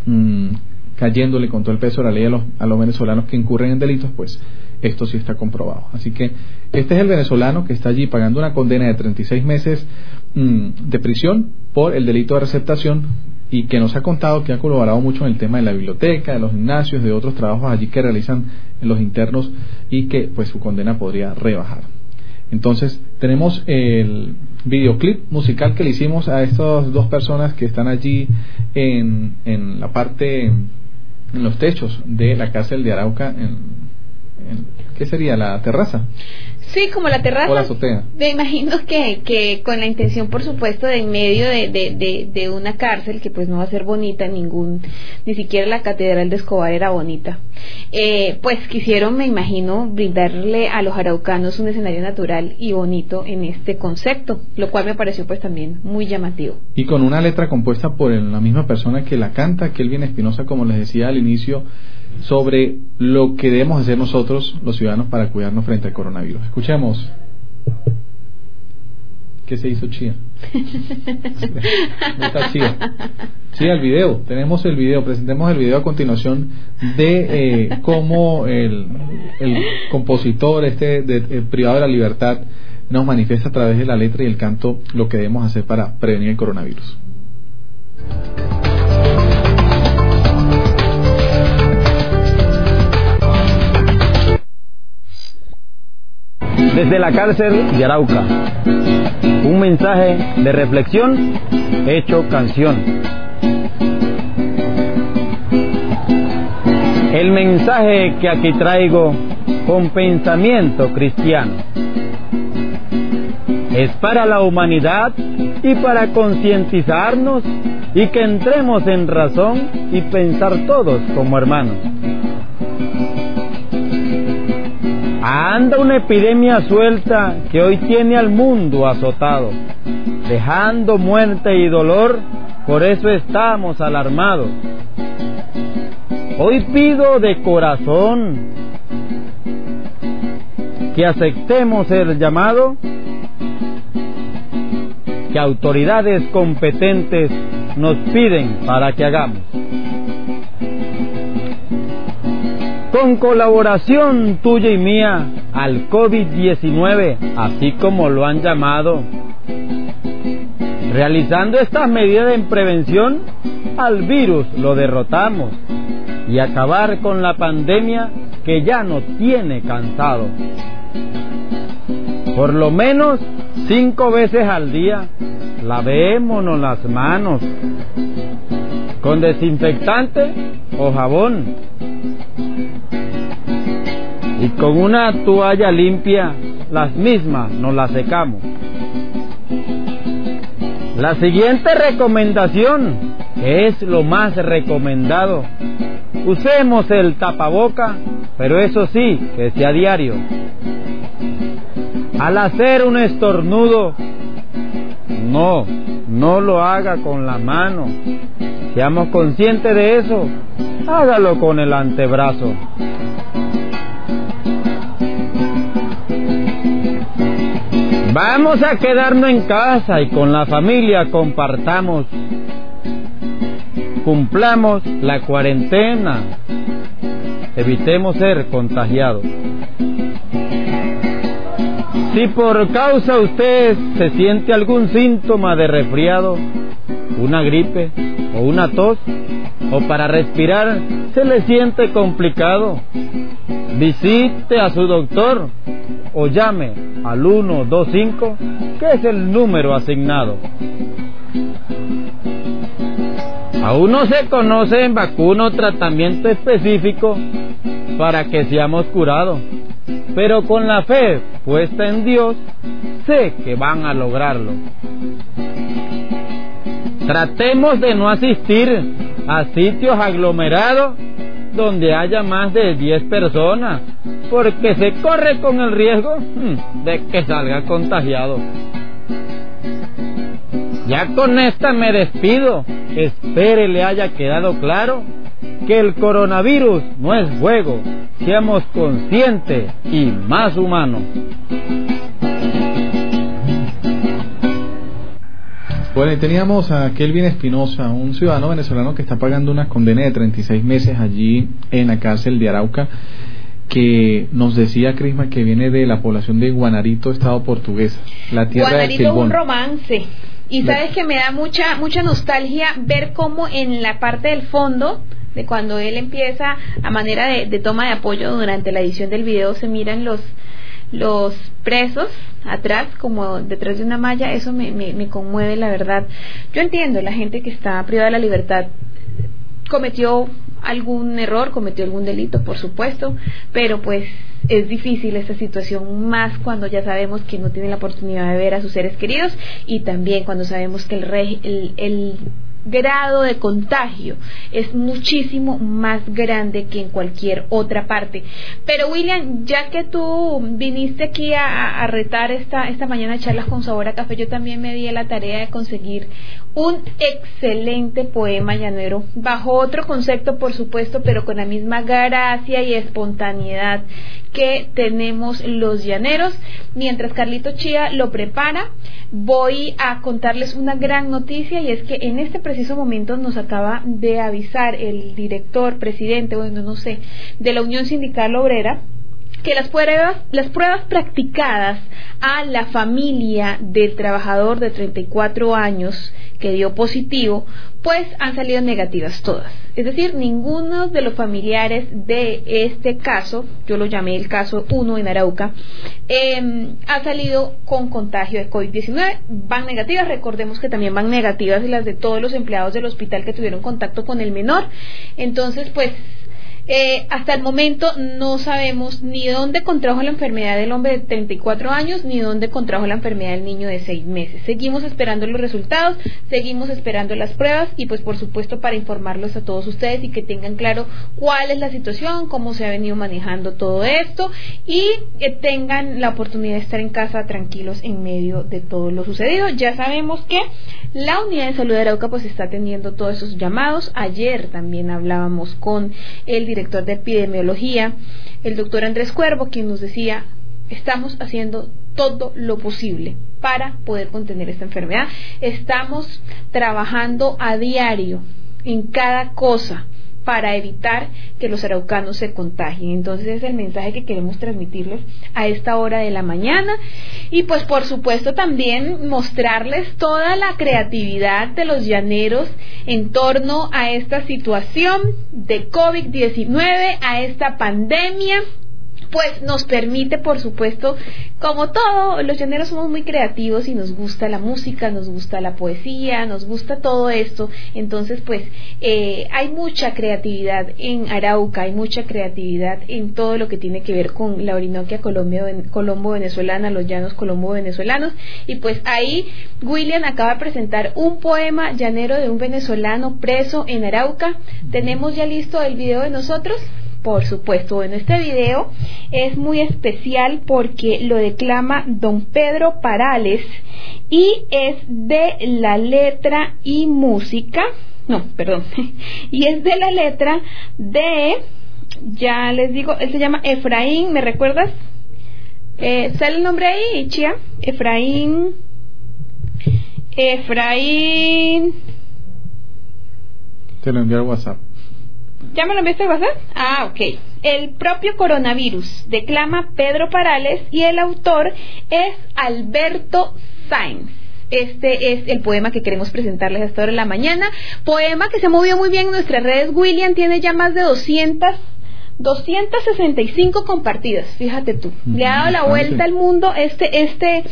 mm, cayéndole con todo el peso de la ley a los, a los venezolanos que incurren en delitos, pues esto sí está comprobado. Así que este es el venezolano que está allí pagando una condena de 36 meses de prisión por el delito de receptación y que nos ha contado que ha colaborado mucho en el tema de la biblioteca, de los gimnasios, de otros trabajos allí que realizan los internos y que pues su condena podría rebajar. Entonces tenemos el videoclip musical que le hicimos a estas dos personas que están allí en, en la parte en los techos de la cárcel de Arauca, en, ¿qué sería? ¿La terraza? Sí, como la terraza. O la azotea. Me imagino que, que con la intención, por supuesto, de en medio de, de, de, una cárcel, que pues no va a ser bonita, ningún, ni siquiera la catedral de Escobar era bonita, eh, pues quisieron, me imagino, brindarle a los araucanos un escenario natural y bonito en este concepto, lo cual me pareció pues también muy llamativo. Y con una letra compuesta por la misma persona que la canta, Kelvin Espinosa, como les decía al inicio, sobre lo que debemos hacer nosotros, los ciudadanos, para cuidarnos frente al coronavirus. Escuchemos. ¿Qué se hizo Chía? ¿Dónde está Chía? Sí, el video. Tenemos el video. Presentemos el video a continuación de eh, cómo el, el, compositor este de, privado de la libertad nos manifiesta a través de la letra y el canto lo que debemos hacer para prevenir el coronavirus. Desde la cárcel de Arauca, un mensaje de reflexión hecho canción. El mensaje que aquí traigo con pensamiento cristiano es para la humanidad y para concientizarnos y que entremos en razón y pensar todos como hermanos. Anda una epidemia suelta que hoy tiene al mundo azotado, dejando muerte y dolor, por eso estamos alarmados. Hoy pido de corazón que aceptemos el llamado que autoridades competentes nos piden para que hagamos. Con colaboración tuya y mía al COVID-19, así como lo han llamado. Realizando estas medidas en prevención, al virus lo derrotamos y acabar con la pandemia que ya nos tiene cansado. Por lo menos cinco veces al día, lavémonos las manos con desinfectante o jabón y con una toalla limpia las mismas nos las secamos. La siguiente recomendación, es lo más recomendado, usemos el tapaboca, pero eso sí, que sea diario. Al hacer un estornudo, no, no lo haga con la mano. Seamos conscientes de eso. Hágalo con el antebrazo. Vamos a quedarnos en casa y con la familia compartamos. Cumplamos la cuarentena. Evitemos ser contagiados. Si por causa usted se siente algún síntoma de resfriado, una gripe o una tos, o para respirar se le siente complicado, visite a su doctor o llame al 125, que es el número asignado. Aún no se conoce vacuna o tratamiento específico para que seamos curados, pero con la fe puesta en Dios, sé que van a lograrlo. Tratemos de no asistir a sitios aglomerados donde haya más de 10 personas, porque se corre con el riesgo hmm, de que salga contagiado. Ya con esta me despido. Espere le haya quedado claro que el coronavirus no es juego. Seamos conscientes y más humanos. Bueno, y teníamos a Kelvin Espinosa, un ciudadano venezolano que está pagando una condena de 36 meses allí en la cárcel de Arauca, que nos decía Crisma que viene de la población de Guanarito, estado portuguesa, la tierra Guanarito del es un romance. Y sabes que me da mucha mucha nostalgia ver cómo en la parte del fondo de cuando él empieza a manera de, toma de apoyo durante la edición del video se miran los los presos atrás, como detrás de una malla, eso me, me, conmueve, la verdad. Yo entiendo, la gente que está privada de la libertad cometió algún error, cometió algún delito, por supuesto, pero pues es difícil esta situación más cuando ya sabemos que no tienen la oportunidad de ver a sus seres queridos y también cuando sabemos que el, el, el grado de contagio es muchísimo más grande que en cualquier otra parte. Pero William, ya que tú viniste aquí a, retar esta, esta mañana charlas con sabor a café, yo también me di la tarea de conseguir un excelente poema llanero, bajo otro concepto por supuesto, pero con la misma gracia y espontaneidad que tenemos los llaneros. Mientras Carlito Chía lo prepara, voy a contarles una gran noticia y es que en este preciso momento nos acaba de avisar el director, presidente, bueno, no sé, de la Unión Sindical Obrera, que las pruebas, las pruebas practicadas a la familia del trabajador de 34 años que dio positivo, pues han salido negativas todas. Es decir, ninguno de los familiares de este caso, yo lo llamé el caso 1 en Arauca, em, ha salido con contagio de COVID-19. Van negativas, recordemos que también van negativas las de todos los empleados del hospital que tuvieron contacto con el menor. Entonces, pues eh, hasta el momento no sabemos ni dónde contrajo la enfermedad del hombre de 34 años ni dónde contrajo la enfermedad del niño de 6 meses. Seguimos esperando los resultados, seguimos esperando las pruebas y pues por supuesto para informarlos a todos ustedes y que tengan claro cuál es la situación, cómo se ha venido manejando todo esto y que tengan la oportunidad de estar en casa tranquilos en medio de todo lo sucedido. Ya sabemos que la unidad de salud de Arauca pues está teniendo todos esos llamados. Ayer también hablábamos con el director de epidemiología, el doctor Andrés Cuervo, quien nos decía, estamos haciendo todo lo posible para poder contener esta enfermedad. Estamos trabajando a diario en cada cosa para evitar que los araucanos se contagien. Entonces es el mensaje que queremos transmitirles a esta hora de la mañana y pues por supuesto también mostrarles toda la creatividad de los llaneros en torno a esta situación de COVID-19, a esta pandemia pues nos permite, por supuesto, como todo, los llaneros somos muy creativos y nos gusta la música, nos gusta la poesía, nos gusta todo esto. Entonces, pues eh, hay mucha creatividad en Arauca, hay mucha creatividad en todo lo que tiene que ver con la Orinoquia Colombo venezolana, los llanos colombo venezolanos. Y pues ahí William acaba de presentar un poema llanero de un venezolano preso en Arauca. Tenemos ya listo el video de nosotros. Por supuesto, bueno, este video es muy especial porque lo declama don Pedro Parales y es de la letra y música, no, perdón, [LAUGHS] y es de la letra de, ya les digo, él se llama Efraín, ¿me recuerdas? Eh, ¿Sale el nombre ahí, Chia? Efraín, Efraín. Te lo envío al WhatsApp. ¿Ya me lo enviaste WhatsApp? Ah, ok. El propio coronavirus, declama Pedro Parales y el autor es Alberto Sainz. Este es el poema que queremos presentarles hasta ahora en la mañana. Poema que se movió muy bien en nuestras redes. William tiene ya más de 200 265 compartidas, fíjate tú. Le ha dado la vuelta al mundo este, este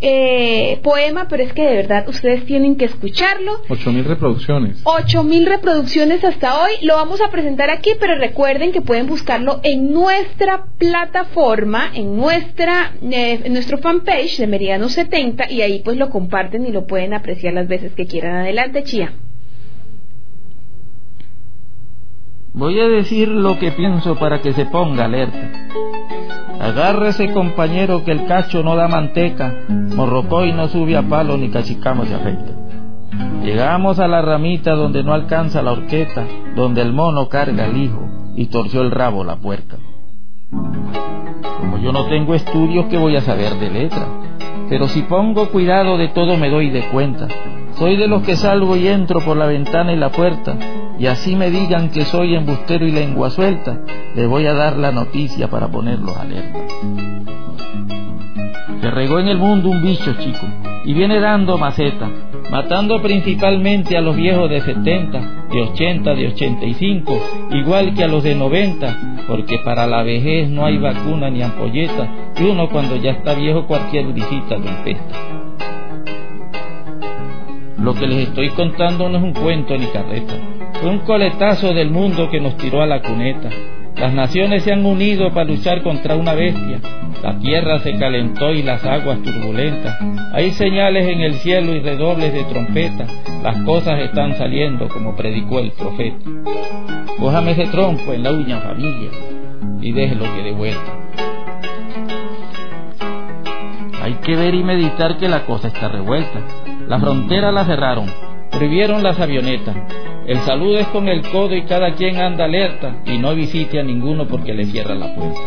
eh, poema, pero es que de verdad ustedes tienen que escucharlo. Ocho mil reproducciones. Ocho mil reproducciones hasta hoy. Lo vamos a presentar aquí, pero recuerden que pueden buscarlo en nuestra plataforma, en nuestra, eh, en nuestro fanpage de Meridiano 70 y ahí pues lo comparten y lo pueden apreciar las veces que quieran. Adelante, Chía. Voy a decir lo que pienso para que se ponga alerta. Agárrese compañero que el cacho no da manteca, morrocoy no sube a palo ni cachicamo se afecta. Llegamos a la ramita donde no alcanza la horqueta, donde el mono carga el hijo y torció el rabo la puerca. Como yo no tengo estudios, ¿qué voy a saber de letra? Pero si pongo cuidado de todo me doy de cuenta. Soy de los que salgo y entro por la ventana y la puerta, y así me digan que soy embustero y lengua suelta, les voy a dar la noticia para ponerlos alerta. Se regó en el mundo un bicho chico, y viene dando maceta, matando principalmente a los viejos de 70, de 80, de 85, igual que a los de 90, porque para la vejez no hay vacuna ni ampolleta, y uno cuando ya está viejo cualquier visita lo empesta. Lo que les estoy contando no es un cuento ni carreta. Fue un coletazo del mundo que nos tiró a la cuneta. Las naciones se han unido para luchar contra una bestia. La tierra se calentó y las aguas turbulentas. Hay señales en el cielo y redobles de trompeta. Las cosas están saliendo como predicó el profeta. Cójame ese tronco en la uña familia y déjelo que de vuelta. Hay que ver y meditar que la cosa está revuelta. La frontera la cerraron, prohibieron las avionetas. El saludo es con el codo y cada quien anda alerta y no visite a ninguno porque le cierra la puerta.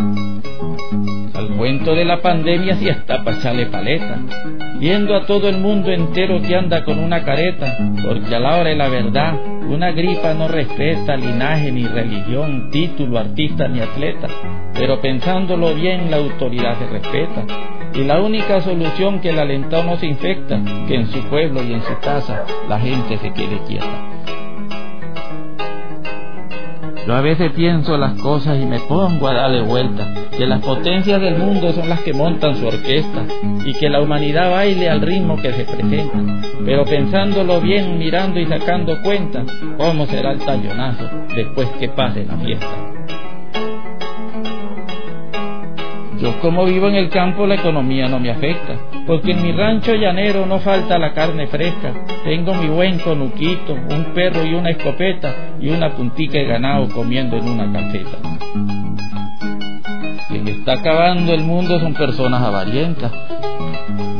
Al cuento de la pandemia si está pa' echarle paleta, viendo a todo el mundo entero que anda con una careta, porque a la hora de la verdad, una gripa no respeta linaje ni religión, título, artista ni atleta, pero pensándolo bien la autoridad se respeta. Y la única solución que el alentado no se infecta, que en su pueblo y en su casa la gente se quede quieta. Yo a veces pienso las cosas y me pongo a darle vuelta, que las potencias del mundo son las que montan su orquesta y que la humanidad baile al ritmo que se presenta. Pero pensándolo bien, mirando y sacando cuenta, ¿cómo será el tallonazo después que pase la fiesta? Yo como vivo en el campo la economía no me afecta, porque en mi rancho llanero no falta la carne fresca. Tengo mi buen conuquito, un perro y una escopeta y una puntica de ganado comiendo en una calceta. Quien está acabando el mundo son personas avarientas,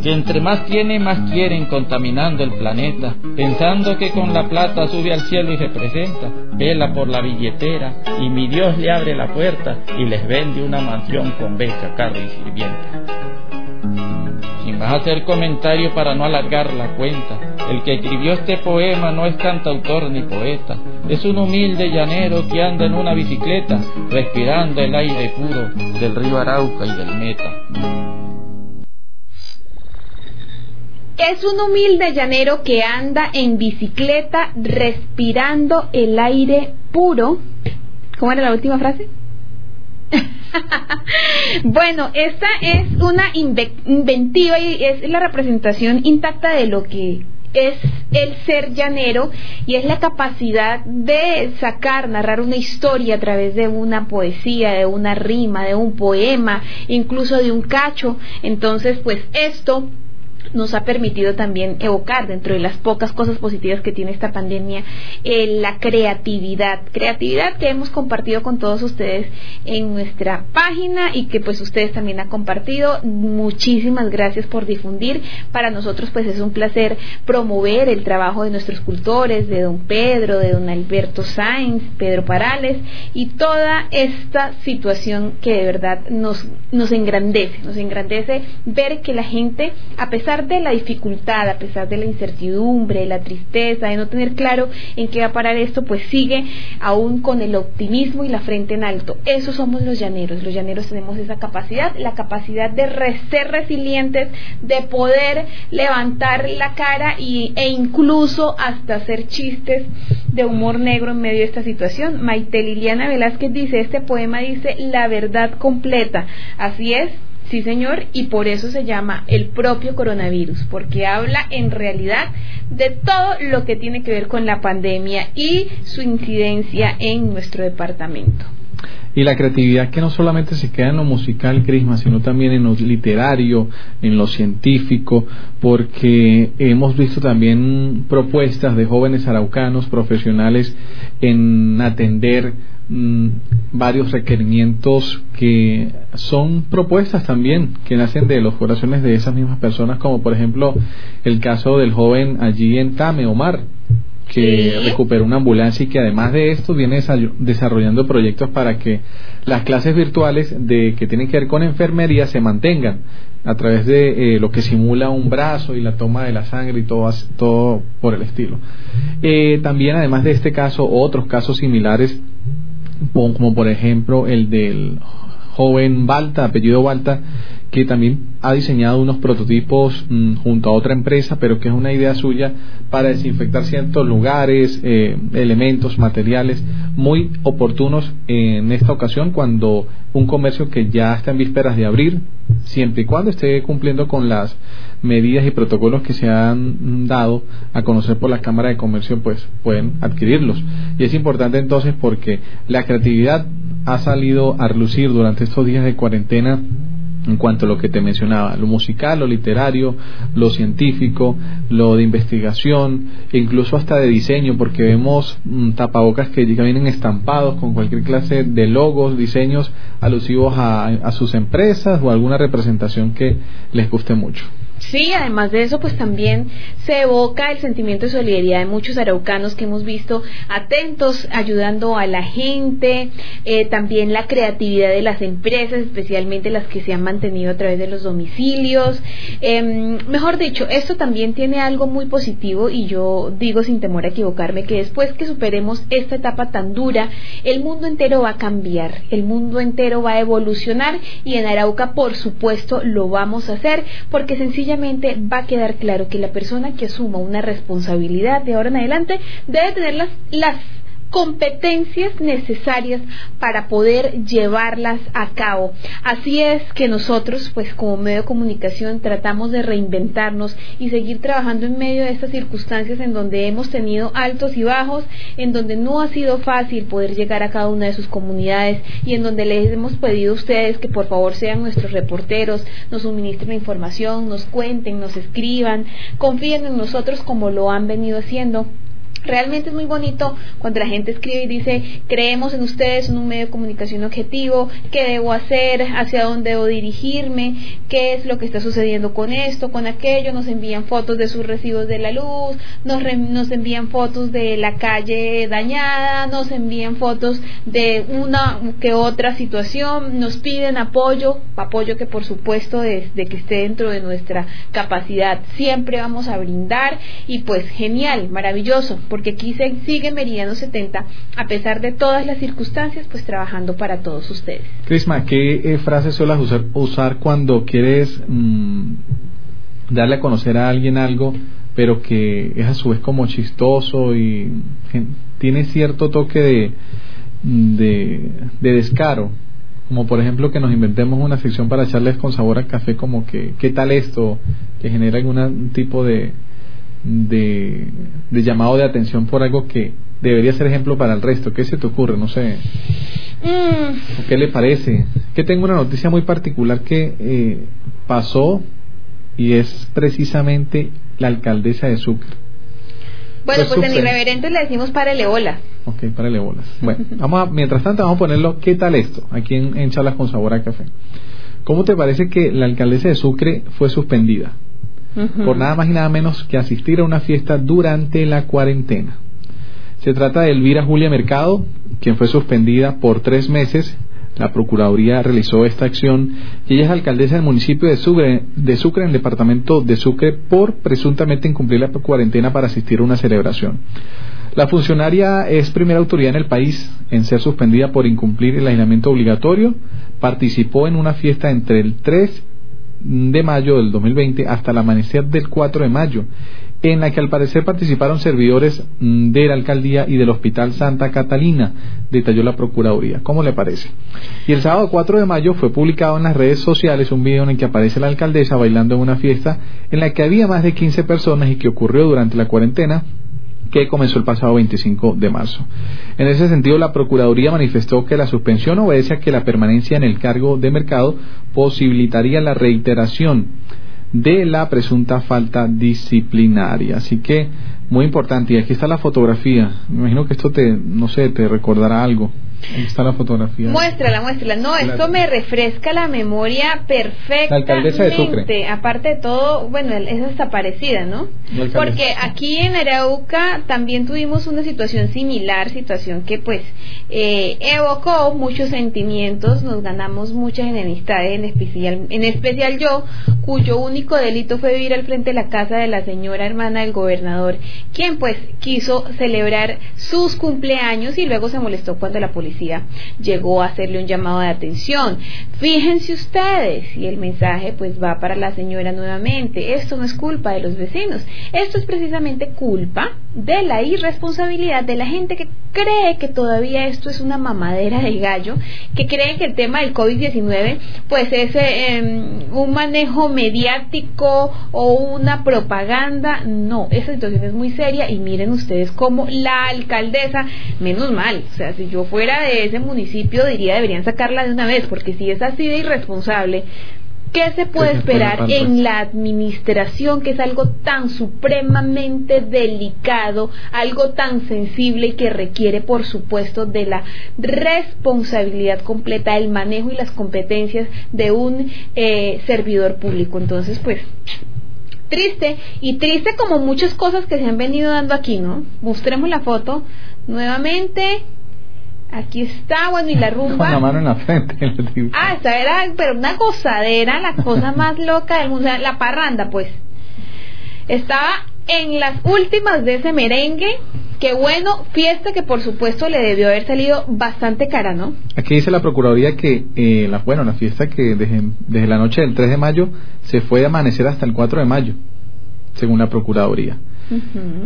que entre más tienen más quieren contaminando el planeta, pensando que con la plata sube al cielo y se presenta, vela por la billetera y mi Dios le abre la puerta y les vende una mansión con beca, carro y sirvienta. Sin más hacer comentario para no alargar la cuenta, el que escribió este poema no es cantautor ni poeta, es un humilde llanero que anda en una bicicleta, respirando el aire puro del río Arauca y del Meta. Es un humilde llanero que anda en bicicleta respirando el aire puro. ¿Cómo era la última frase? [LAUGHS] bueno, esta es una inventiva y es la representación intacta de lo que es el ser llanero y es la capacidad de sacar, narrar una historia a través de una poesía, de una rima, de un poema, incluso de un cacho. Entonces, pues esto nos ha permitido también evocar dentro de las pocas cosas positivas que tiene esta pandemia eh, la creatividad, creatividad que hemos compartido con todos ustedes en nuestra página y que pues ustedes también han compartido. Muchísimas gracias por difundir. Para nosotros pues es un placer promover el trabajo de nuestros cultores, de don Pedro, de don Alberto Sainz, Pedro Parales y toda esta situación que de verdad nos, nos engrandece, nos engrandece ver que la gente, a pesar de la dificultad, a pesar de la incertidumbre, la tristeza, de no tener claro en qué va a parar esto, pues sigue aún con el optimismo y la frente en alto. Eso somos los llaneros. Los llaneros tenemos esa capacidad, la capacidad de ser resilientes, de poder levantar la cara y, e incluso hasta hacer chistes de humor negro en medio de esta situación. Maite Liliana Velázquez dice, este poema dice la verdad completa. Así es, Sí, señor, y por eso se llama el propio coronavirus, porque habla en realidad de todo lo que tiene que ver con la pandemia y su incidencia en nuestro departamento. Y la creatividad que no solamente se queda en lo musical, Crisma, sino también en lo literario, en lo científico, porque hemos visto también propuestas de jóvenes araucanos profesionales en atender Mm, varios requerimientos que son propuestas también que nacen de los corazones de esas mismas personas, como por ejemplo el caso del joven allí en Tame, Omar, que recupera una ambulancia y que además de esto viene desarrollando proyectos para que las clases virtuales de que tienen que ver con enfermería se mantengan a través de eh, lo que simula un brazo y la toma de la sangre y todo, todo por el estilo. Eh, también además de este caso, otros casos similares como por ejemplo el del joven Balta, apellido Balta, que también ha diseñado unos prototipos mm, junto a otra empresa, pero que es una idea suya para desinfectar ciertos lugares, eh, elementos, materiales muy oportunos en esta ocasión cuando un comercio que ya está en vísperas de abrir siempre y cuando esté cumpliendo con las medidas y protocolos que se han dado a conocer por la Cámara de Comercio, pues pueden adquirirlos. Y es importante entonces porque la creatividad ha salido a relucir durante estos días de cuarentena en cuanto a lo que te mencionaba, lo musical, lo literario, lo científico, lo de investigación, incluso hasta de diseño, porque vemos mm, tapabocas que vienen estampados con cualquier clase de logos, diseños alusivos a sus empresas o alguna representación que les guste mucho. Sí, además de eso, pues también se evoca el sentimiento de solidaridad de muchos araucanos que hemos visto atentos, ayudando a la gente, eh, también la creatividad de las empresas, especialmente las que se han mantenido a través de los domicilios. Em, mejor dicho, esto también tiene algo muy positivo y yo digo sin temor a equivocarme que después que superemos esta etapa tan dura, el mundo entero va a cambiar, el mundo entero va a evolucionar y en Arauca, por supuesto, lo vamos a hacer porque sencillamente va a quedar claro que la persona que asuma una responsabilidad de ahora en adelante debe tener las, las competencias necesarias para poder llevarlas a cabo. Así es que nosotros, pues como medio de comunicación, tratamos de reinventarnos y seguir trabajando en medio de estas circunstancias en donde hemos tenido altos y bajos, en donde no ha sido fácil poder llegar a cada una de sus comunidades y en donde les hemos pedido a ustedes que por favor sean nuestros reporteros, nos suministren información, nos cuenten, nos escriban, confíen en nosotros como lo han venido haciendo Realmente es muy bonito cuando la gente escribe y dice, creemos en ustedes, en un medio de comunicación objetivo, qué debo hacer, hacia dónde debo dirigirme, qué es lo que está sucediendo con esto, con aquello, nos envían fotos de sus recibos de la luz, nos, nos envían fotos de la calle dañada, nos envían fotos de una que otra situación, nos piden apoyo, apoyo que por supuesto desde que esté dentro de nuestra capacidad. Siempre vamos a brindar y pues genial, maravilloso porque aquí se sigue Meridiano 70 a pesar de todas las circunstancias, pues trabajando para todos ustedes. Crisma, ¿qué eh, frases sueles usar, usar cuando quieres mm, darle a conocer a alguien algo, pero que es a su vez como chistoso y tiene cierto toque de, de, de descaro? como por ejemplo que nos inventemos una sección para echarles con sabor al café como que qué tal esto que genera algún tipo de, de, llamado de atención por algo que debería ser ejemplo para el resto. ¿Qué se te ocurre? No sé. Mm. ¿Qué le parece? Que tengo una noticia muy particular que eh, pasó y es precisamente la alcaldesa de Sucre. Bueno, pues, en irreverente le decimos para bolas. Ok, para bolas. Bueno, [LAUGHS] vamos a, mientras tanto vamos a ponerlo, ¿qué tal esto? Aquí en, en Charlas con Sabor a Café. ¿Cómo te parece que la alcaldesa de Sucre fue suspendida? Por nada más y nada menos que asistir a una fiesta durante la cuarentena. Se trata de Elvira Julia Mercado, quien fue suspendida por tres meses. La Procuraduría realizó esta acción y ella es alcaldesa del municipio de Sucre, de Sucre, en el departamento de Sucre, por presuntamente incumplir la cuarentena para asistir a una celebración. La funcionaria es primera autoridad en el país en ser suspendida por incumplir el aislamiento obligatorio. Participó en una fiesta entre el 3 de mayo del 2020 hasta el amanecer del 4 de mayo, en la que al parecer participaron servidores mm, de la alcaldía y del Hospital Santa Catalina, detalló la Procuraduría. ¿Cómo le parece? Y el sábado 4 de mayo fue publicado en las redes sociales un video en el que aparece la alcaldesa bailando en una fiesta en la que había más de 15 personas y que ocurrió durante la cuarentena que comenzó el pasado 25 de marzo. En ese sentido, la Procuraduría manifestó que la suspensión obedece a que la permanencia en el cargo de mercado posibilitaría la reiteración de la presunta falta disciplinaria. Así que, muy importante, y aquí está la fotografía. Me imagino que esto te, no sé, te recordará algo. Ahí está la fotografía. Muéstrala, muéstrala. No, esto me refresca la memoria perfectamente. La alcaldesa de Sucre. Aparte de todo, bueno, es hasta parecida, ¿no? Porque aquí en Arauca también tuvimos una situación similar, situación que pues eh, evocó muchos sentimientos, nos ganamos muchas enemistades, en especial, en especial yo, cuyo único delito fue vivir al frente de la casa de la señora hermana del gobernador, quien pues quiso celebrar sus cumpleaños y luego se molestó cuando la policía llegó a hacerle un llamado de atención. Fíjense ustedes, y el mensaje pues va para la señora nuevamente, esto no es culpa de los vecinos, esto es precisamente culpa de la irresponsabilidad de la gente que cree que todavía esto es una mamadera de gallo, que cree que el tema del COVID-19 pues es eh, em, un manejo mediático o una propaganda. No, esa situación es muy seria y miren ustedes cómo la alcaldesa, menos mal, o sea, si yo fuera de ese municipio diría deberían sacarla de una vez, porque si es así de irresponsable, ¿Qué se puede esperar en la administración, que es algo tan supremamente delicado, algo tan sensible y que requiere, por supuesto, de la responsabilidad completa, el manejo y las competencias de un eh, servidor público? Entonces, pues, triste y triste como muchas cosas que se han venido dando aquí, ¿no? Mostremos la foto nuevamente. Aquí está, bueno, y la rumba. [LAUGHS] Con la mano en la frente. ah, esa era, pero una gozadera, la cosa [LAUGHS] más loca del mundo, la parranda, pues. Estaba en las últimas de ese merengue. Qué bueno, fiesta que por supuesto le debió haber salido bastante cara, ¿no? Aquí dice la Procuraduría que, eh, la, bueno, la fiesta que desde, desde la noche del 3 de mayo se fue de amanecer hasta el 4 de mayo, según la Procuraduría.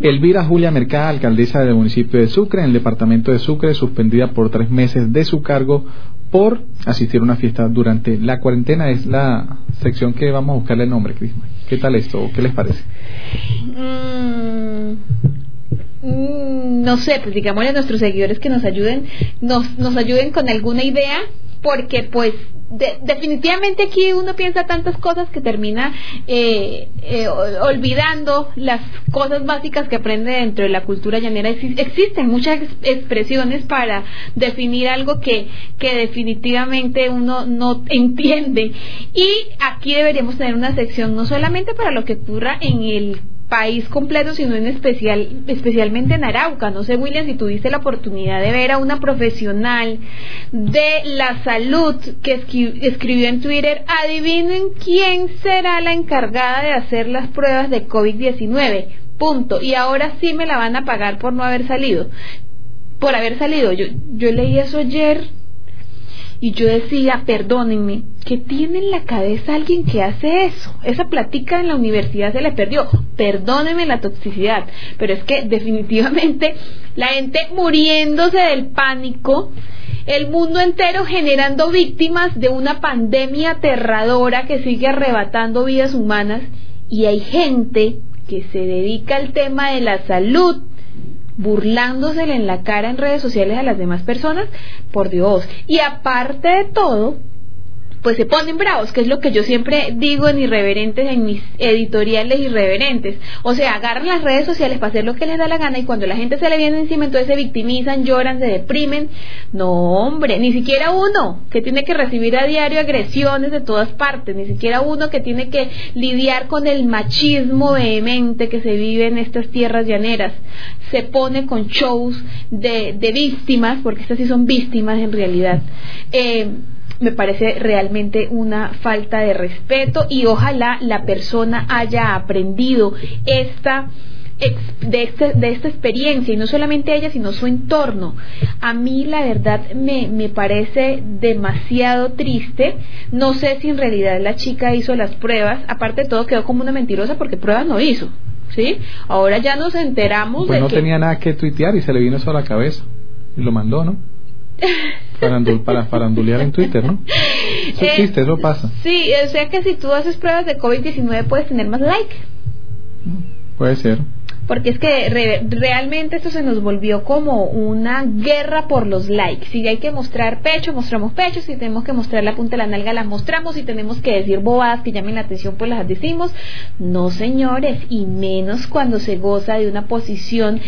Elvira Julia Mercada, alcaldesa del municipio de Sucre, en el departamento de Sucre, suspendida por tres meses de su cargo por asistir a una fiesta durante la cuarentena. Es la sección que vamos a buscarle el nombre, Crisma. ¿Qué tal esto? ¿Qué les parece? Mm, mm, no sé, pues digámosle a nuestros seguidores que nos ayuden, nos, nos ayuden con alguna idea, porque pues definitivamente aquí uno piensa tantas cosas que termina eh, eh, olvidando las cosas básicas que aprende dentro de la cultura llanera. existen muchas expresiones para definir algo que, que definitivamente uno no entiende. Y aquí deberíamos tener una sección no solamente para lo que ocurra en el país completo, sino en especial, especialmente en Arauca. No sé, William, si tuviste la oportunidad de ver a una profesional de la salud que escribió en Twitter, adivinen quién será la encargada de hacer las pruebas de COVID-19. Punto. Y ahora sí me la van a pagar por no haber salido. Por haber salido. Yo, yo leí eso ayer y yo decía, perdónenme, ¿qué tiene en la cabeza alguien que hace eso? Esa platica en la universidad se le perdió. Perdónenme la toxicidad, pero es que definitivamente la gente muriéndose del pánico, el mundo entero generando víctimas de una pandemia aterradora que sigue arrebatando vidas humanas y hay gente que se dedica al tema de la salud burlándosele en la cara en redes sociales a las demás personas, por Dios. Y aparte de todo, pues se ponen bravos, que es lo que yo siempre digo en irreverentes, en mis editoriales irreverentes. O sea, agarran las redes sociales para hacer lo que les da la gana y cuando la gente se le viene encima, entonces se victimizan, lloran, se deprimen. No, hombre, ni siquiera uno que tiene que recibir a diario agresiones de todas partes, ni siquiera uno que tiene que lidiar con el machismo vehemente que se vive en estas tierras llaneras, se pone con shows de, de víctimas, porque estas sí son víctimas en realidad. Eh, me parece realmente una falta de respeto y ojalá la persona haya aprendido esta de, este, de esta experiencia y no solamente ella sino su entorno a mí la verdad me, me parece demasiado triste no sé si en realidad la chica hizo las pruebas aparte de todo quedó como una mentirosa porque pruebas no hizo ¿sí? ahora ya nos enteramos pues de no tenía nada que tuitear y se le vino eso a la cabeza y lo mandó ¿no? [LAUGHS] para farandulear en Twitter, ¿no? Eso eh, existe, eso pasa. Sí, o sea que si tú haces pruebas de COVID-19 puedes tener más like. Puede ser. Porque es que realmente esto se nos volvió como una guerra por los likes. Si hay que mostrar pecho, mostramos pecho. Si tenemos que mostrar la punta de la nalga, la mostramos. Si tenemos que decir bobadas que llamen la atención, pues las decimos. No, señores. Y menos cuando se goza de una posición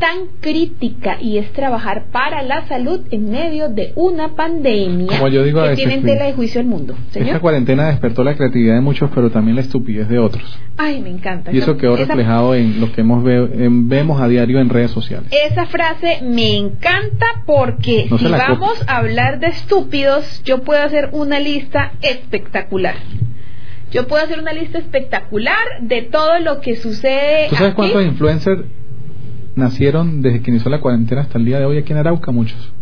tan crítica y es trabajar para la salud en medio de una pandemia Como yo digo que tiene en tela de juicio el mundo. Esta cuarentena despertó la creatividad de muchos, pero también la estupidez de otros. Ay, me encanta. Y eso quedó reflejado en lo que hemos vemos a diario en redes sociales. Esa frase me encanta porque si vamos a hablar de estúpidos, yo puedo hacer una lista espectacular. Yo puedo hacer una lista espectacular de todo lo que sucede. ¿Tú sabes cuántos influencers nacieron desde que inició la cuarentena hasta el día de hoy aquí en Arauca, muchos.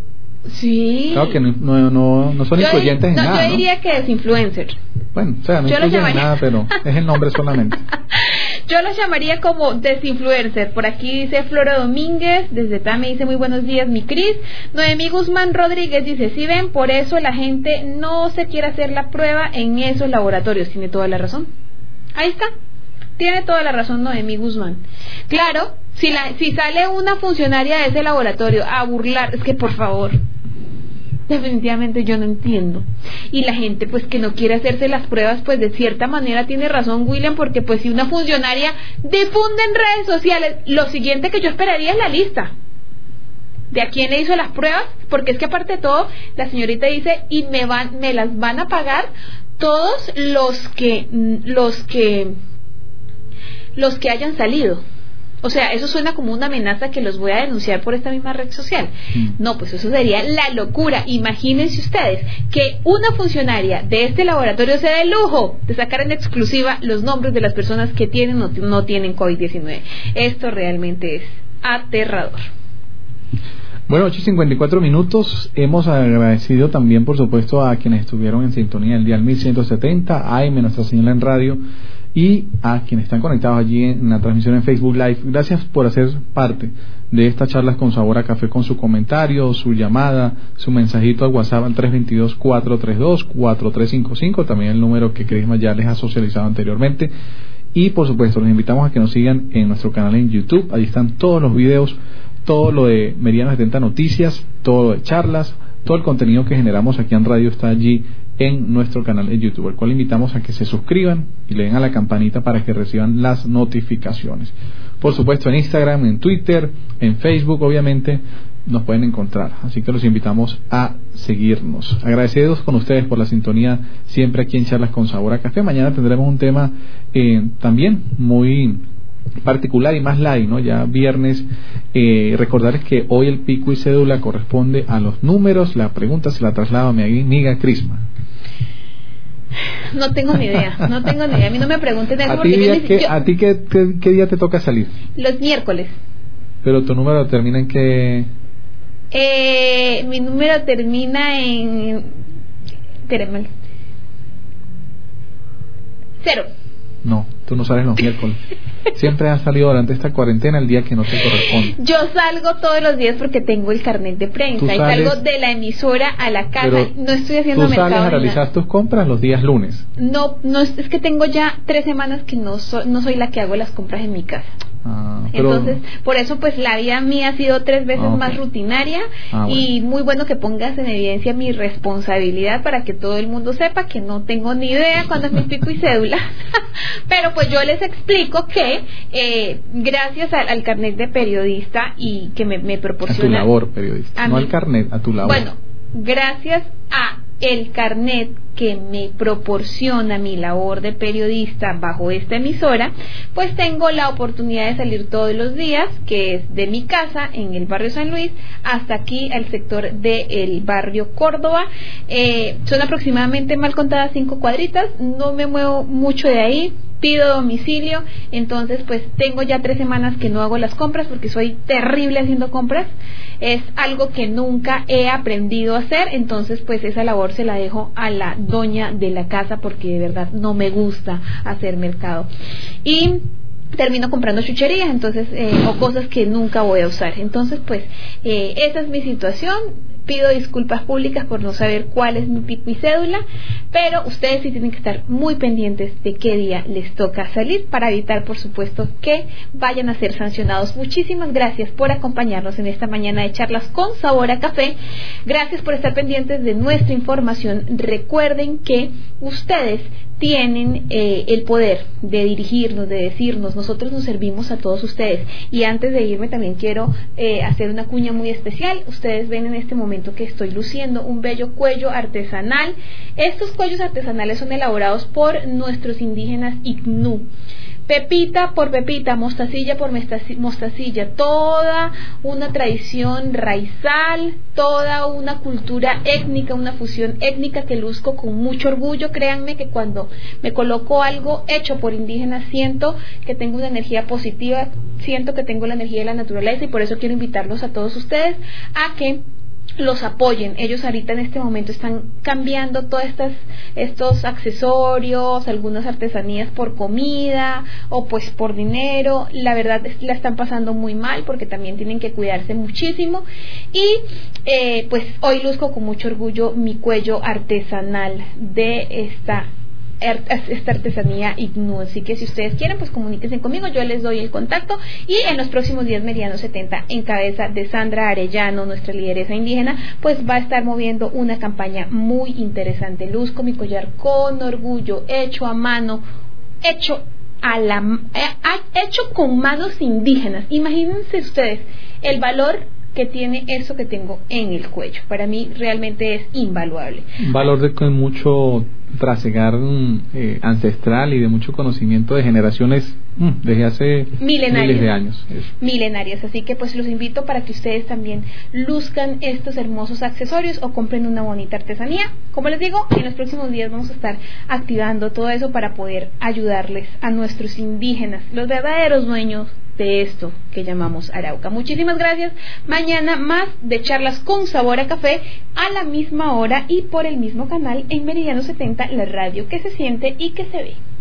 Sí. Claro que no, no, no, son influyentes en nada. Yo diría que es influencer. Bueno, o sea, no en nada, pero es el nombre solamente. [LAUGHS] Yo los llamaría como desinfluencer. Por aquí dice Flora Domínguez, desde me dice muy buenos días, mi Cris. Noemí Guzmán Rodríguez dice, si ven, por eso la gente no se quiere hacer la prueba en esos laboratorios. Tiene toda la razón. Ahí está. Tiene toda la razón Noemí Guzmán. Claro, si, la, si sale una funcionaria de ese laboratorio a burlar, es que por favor, definitivamente yo no entiendo. Y la gente pues que no quiere hacerse las pruebas, pues de cierta manera tiene razón William, porque pues si una funcionaria difunde en redes sociales, lo siguiente que yo esperaría es la lista de a quién le hizo las pruebas, porque es que aparte de todo, la señorita dice, y me van, me las van a pagar todos los que, los que, los que hayan salido. O sea, eso suena como una amenaza que los voy a denunciar por esta misma red social. Mm. No, pues eso sería la locura. Imagínense ustedes que una funcionaria de este laboratorio se dé el lujo de sacar en exclusiva los nombres de las personas que tienen o no tienen COVID-19. Esto realmente es aterrador. Bueno, 8 y 54 minutos. Hemos agradecido también, por supuesto, a quienes estuvieron en sintonía el día 1170, a Aime, nuestra señal en radio y a quienes están conectados allí en la transmisión en Facebook Live. Gracias por hacer parte de estas charlas con Sabor a Café con su comentario, su llamada, su mensajito al WhatsApp al 322-432-4355, también el número que Crisma ya les ha socializado anteriormente. Y por supuesto, los invitamos a que nos sigan en nuestro canal en YouTube. Allí están todos los videos, todo lo de Meridiano 70 Noticias, todo lo de charlas, todo el contenido que generamos aquí en radio está allí en nuestro canal de YouTube, el cual invitamos a que se suscriban y le den a la campanita para que reciban las notificaciones. Por supuesto en Instagram, en Twitter, en Facebook, obviamente nos pueden encontrar. Así que los invitamos a seguirnos. Agradecidos con ustedes por la sintonía siempre aquí en Charlas con Sabor a Café. Mañana tendremos un tema eh, también muy particular y más light, ¿no? Ya viernes, eh, recordarles que hoy el pico y cédula corresponde a los números. La pregunta se la traslado a mi amiga Crisma. [LAUGHS] No tengo ni idea, no tengo ni idea. A mí no me pregunten eso ¿A ti, qué, ¿a ti qué, qué, día te toca salir? Los miércoles. ¿Pero tu número termina en qué? Eh, mi número termina en... Cero. No, tú no sales los miércoles. Siempre has salido durante esta cuarentena el día que no te corresponde. Yo salgo todos los días porque tengo el carnet de prensa y salgo de la emisora a la casa. no estoy haciendo tú sales a realizar tus compras los días lunes. No, no es, que tengo ya tres semanas que no, no soy la que hago las compras en mi casa. Ah, Entonces, por eso pues la vida mía ha sido tres veces ah, más rutinaria ah, y muy bueno que pongas en evidencia mi responsabilidad para que todo el mundo sepa que no tengo ni idea cuándo es mi pico y cédula. [LAUGHS] Pero pues yo les explico que eh, gracias al, carnet de periodista y que me, me proporciona... A tu labor periodista, no al carnet, a tu labor. Bueno, gracias a el carnet que me proporciona mi labor de periodista bajo esta emisora, pues tengo la oportunidad de salir todos los días, que es de mi casa en el barrio San Luis hasta aquí al sector del barrio Córdoba. Eh, son aproximadamente mal contadas cinco cuadritas, no me muevo mucho de ahí, pido domicilio, entonces pues tengo ya tres semanas que no hago las compras porque soy terrible haciendo compras, es algo que nunca he aprendido a hacer, entonces pues esa labor se la dejo a la doña de la casa porque de verdad no me gusta hacer mercado. Y termino comprando chucherías entonces eh, o cosas que nunca voy a usar entonces pues eh, esa es mi situación pido disculpas públicas por no saber cuál es mi pico y cédula, pero ustedes sí tienen que estar muy pendientes de qué día les toca salir para evitar, por supuesto, que vayan a ser sancionados. Muchísimas gracias por acompañarnos en esta mañana de charlas con sabor a café. Gracias por estar pendientes de nuestra información. Recuerden que ustedes tienen eh, el poder de dirigirnos, de decirnos, nosotros nos servimos a todos ustedes. Y antes de irme también quiero eh, hacer una cuña muy especial. Ustedes ven en este momento que estoy luciendo un bello cuello artesanal. Estos cuellos artesanales son elaborados por nuestros indígenas Ignu pepita por pepita, mostacilla por mostacilla, toda una tradición raizal, toda una cultura étnica, una fusión étnica que luzco con mucho orgullo. Créanme que cuando me coloco algo hecho por indígenas siento que tengo una energía positiva, siento que tengo la energía de la naturaleza y por eso quiero invitarlos a todos ustedes a que los apoyen. Ellos ahorita en este momento están cambiando todos estas, estos accesorios, algunas artesanías por comida o pues por dinero. La verdad la están pasando muy mal porque también tienen que cuidarse muchísimo. Y eh, pues hoy luzco con mucho orgullo mi cuello artesanal de esta esta artesanía Ignu. Así que si ustedes quieren, pues comuníquense conmigo, yo les doy el contacto y en los próximos días Meridiano 70, en cabeza de Sandra Arellano, nuestra lideresa indígena, pues va a estar moviendo una campaña muy interesante. Luzco mi collar con orgullo, hecho a mano, hecho a la eh, hecho con manos indígenas. Imagínense ustedes el valor que tiene eso que tengo en el cuello. Para mí realmente es invaluable. Valor de mucho trasegar eh, ancestral y de mucho conocimiento de generaciones mm, desde hace miles de años. Milenarias, así que pues los invito para que ustedes también luzcan estos hermosos accesorios o compren una bonita artesanía. Como les digo, en los próximos días vamos a estar activando todo eso para poder ayudarles a nuestros indígenas, los verdaderos dueños de esto que llamamos Arauca. Muchísimas gracias. Mañana más de charlas con sabor a café a la misma hora y por el mismo canal en Meridiano 70, la radio que se siente y que se ve.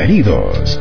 Bienvenidos.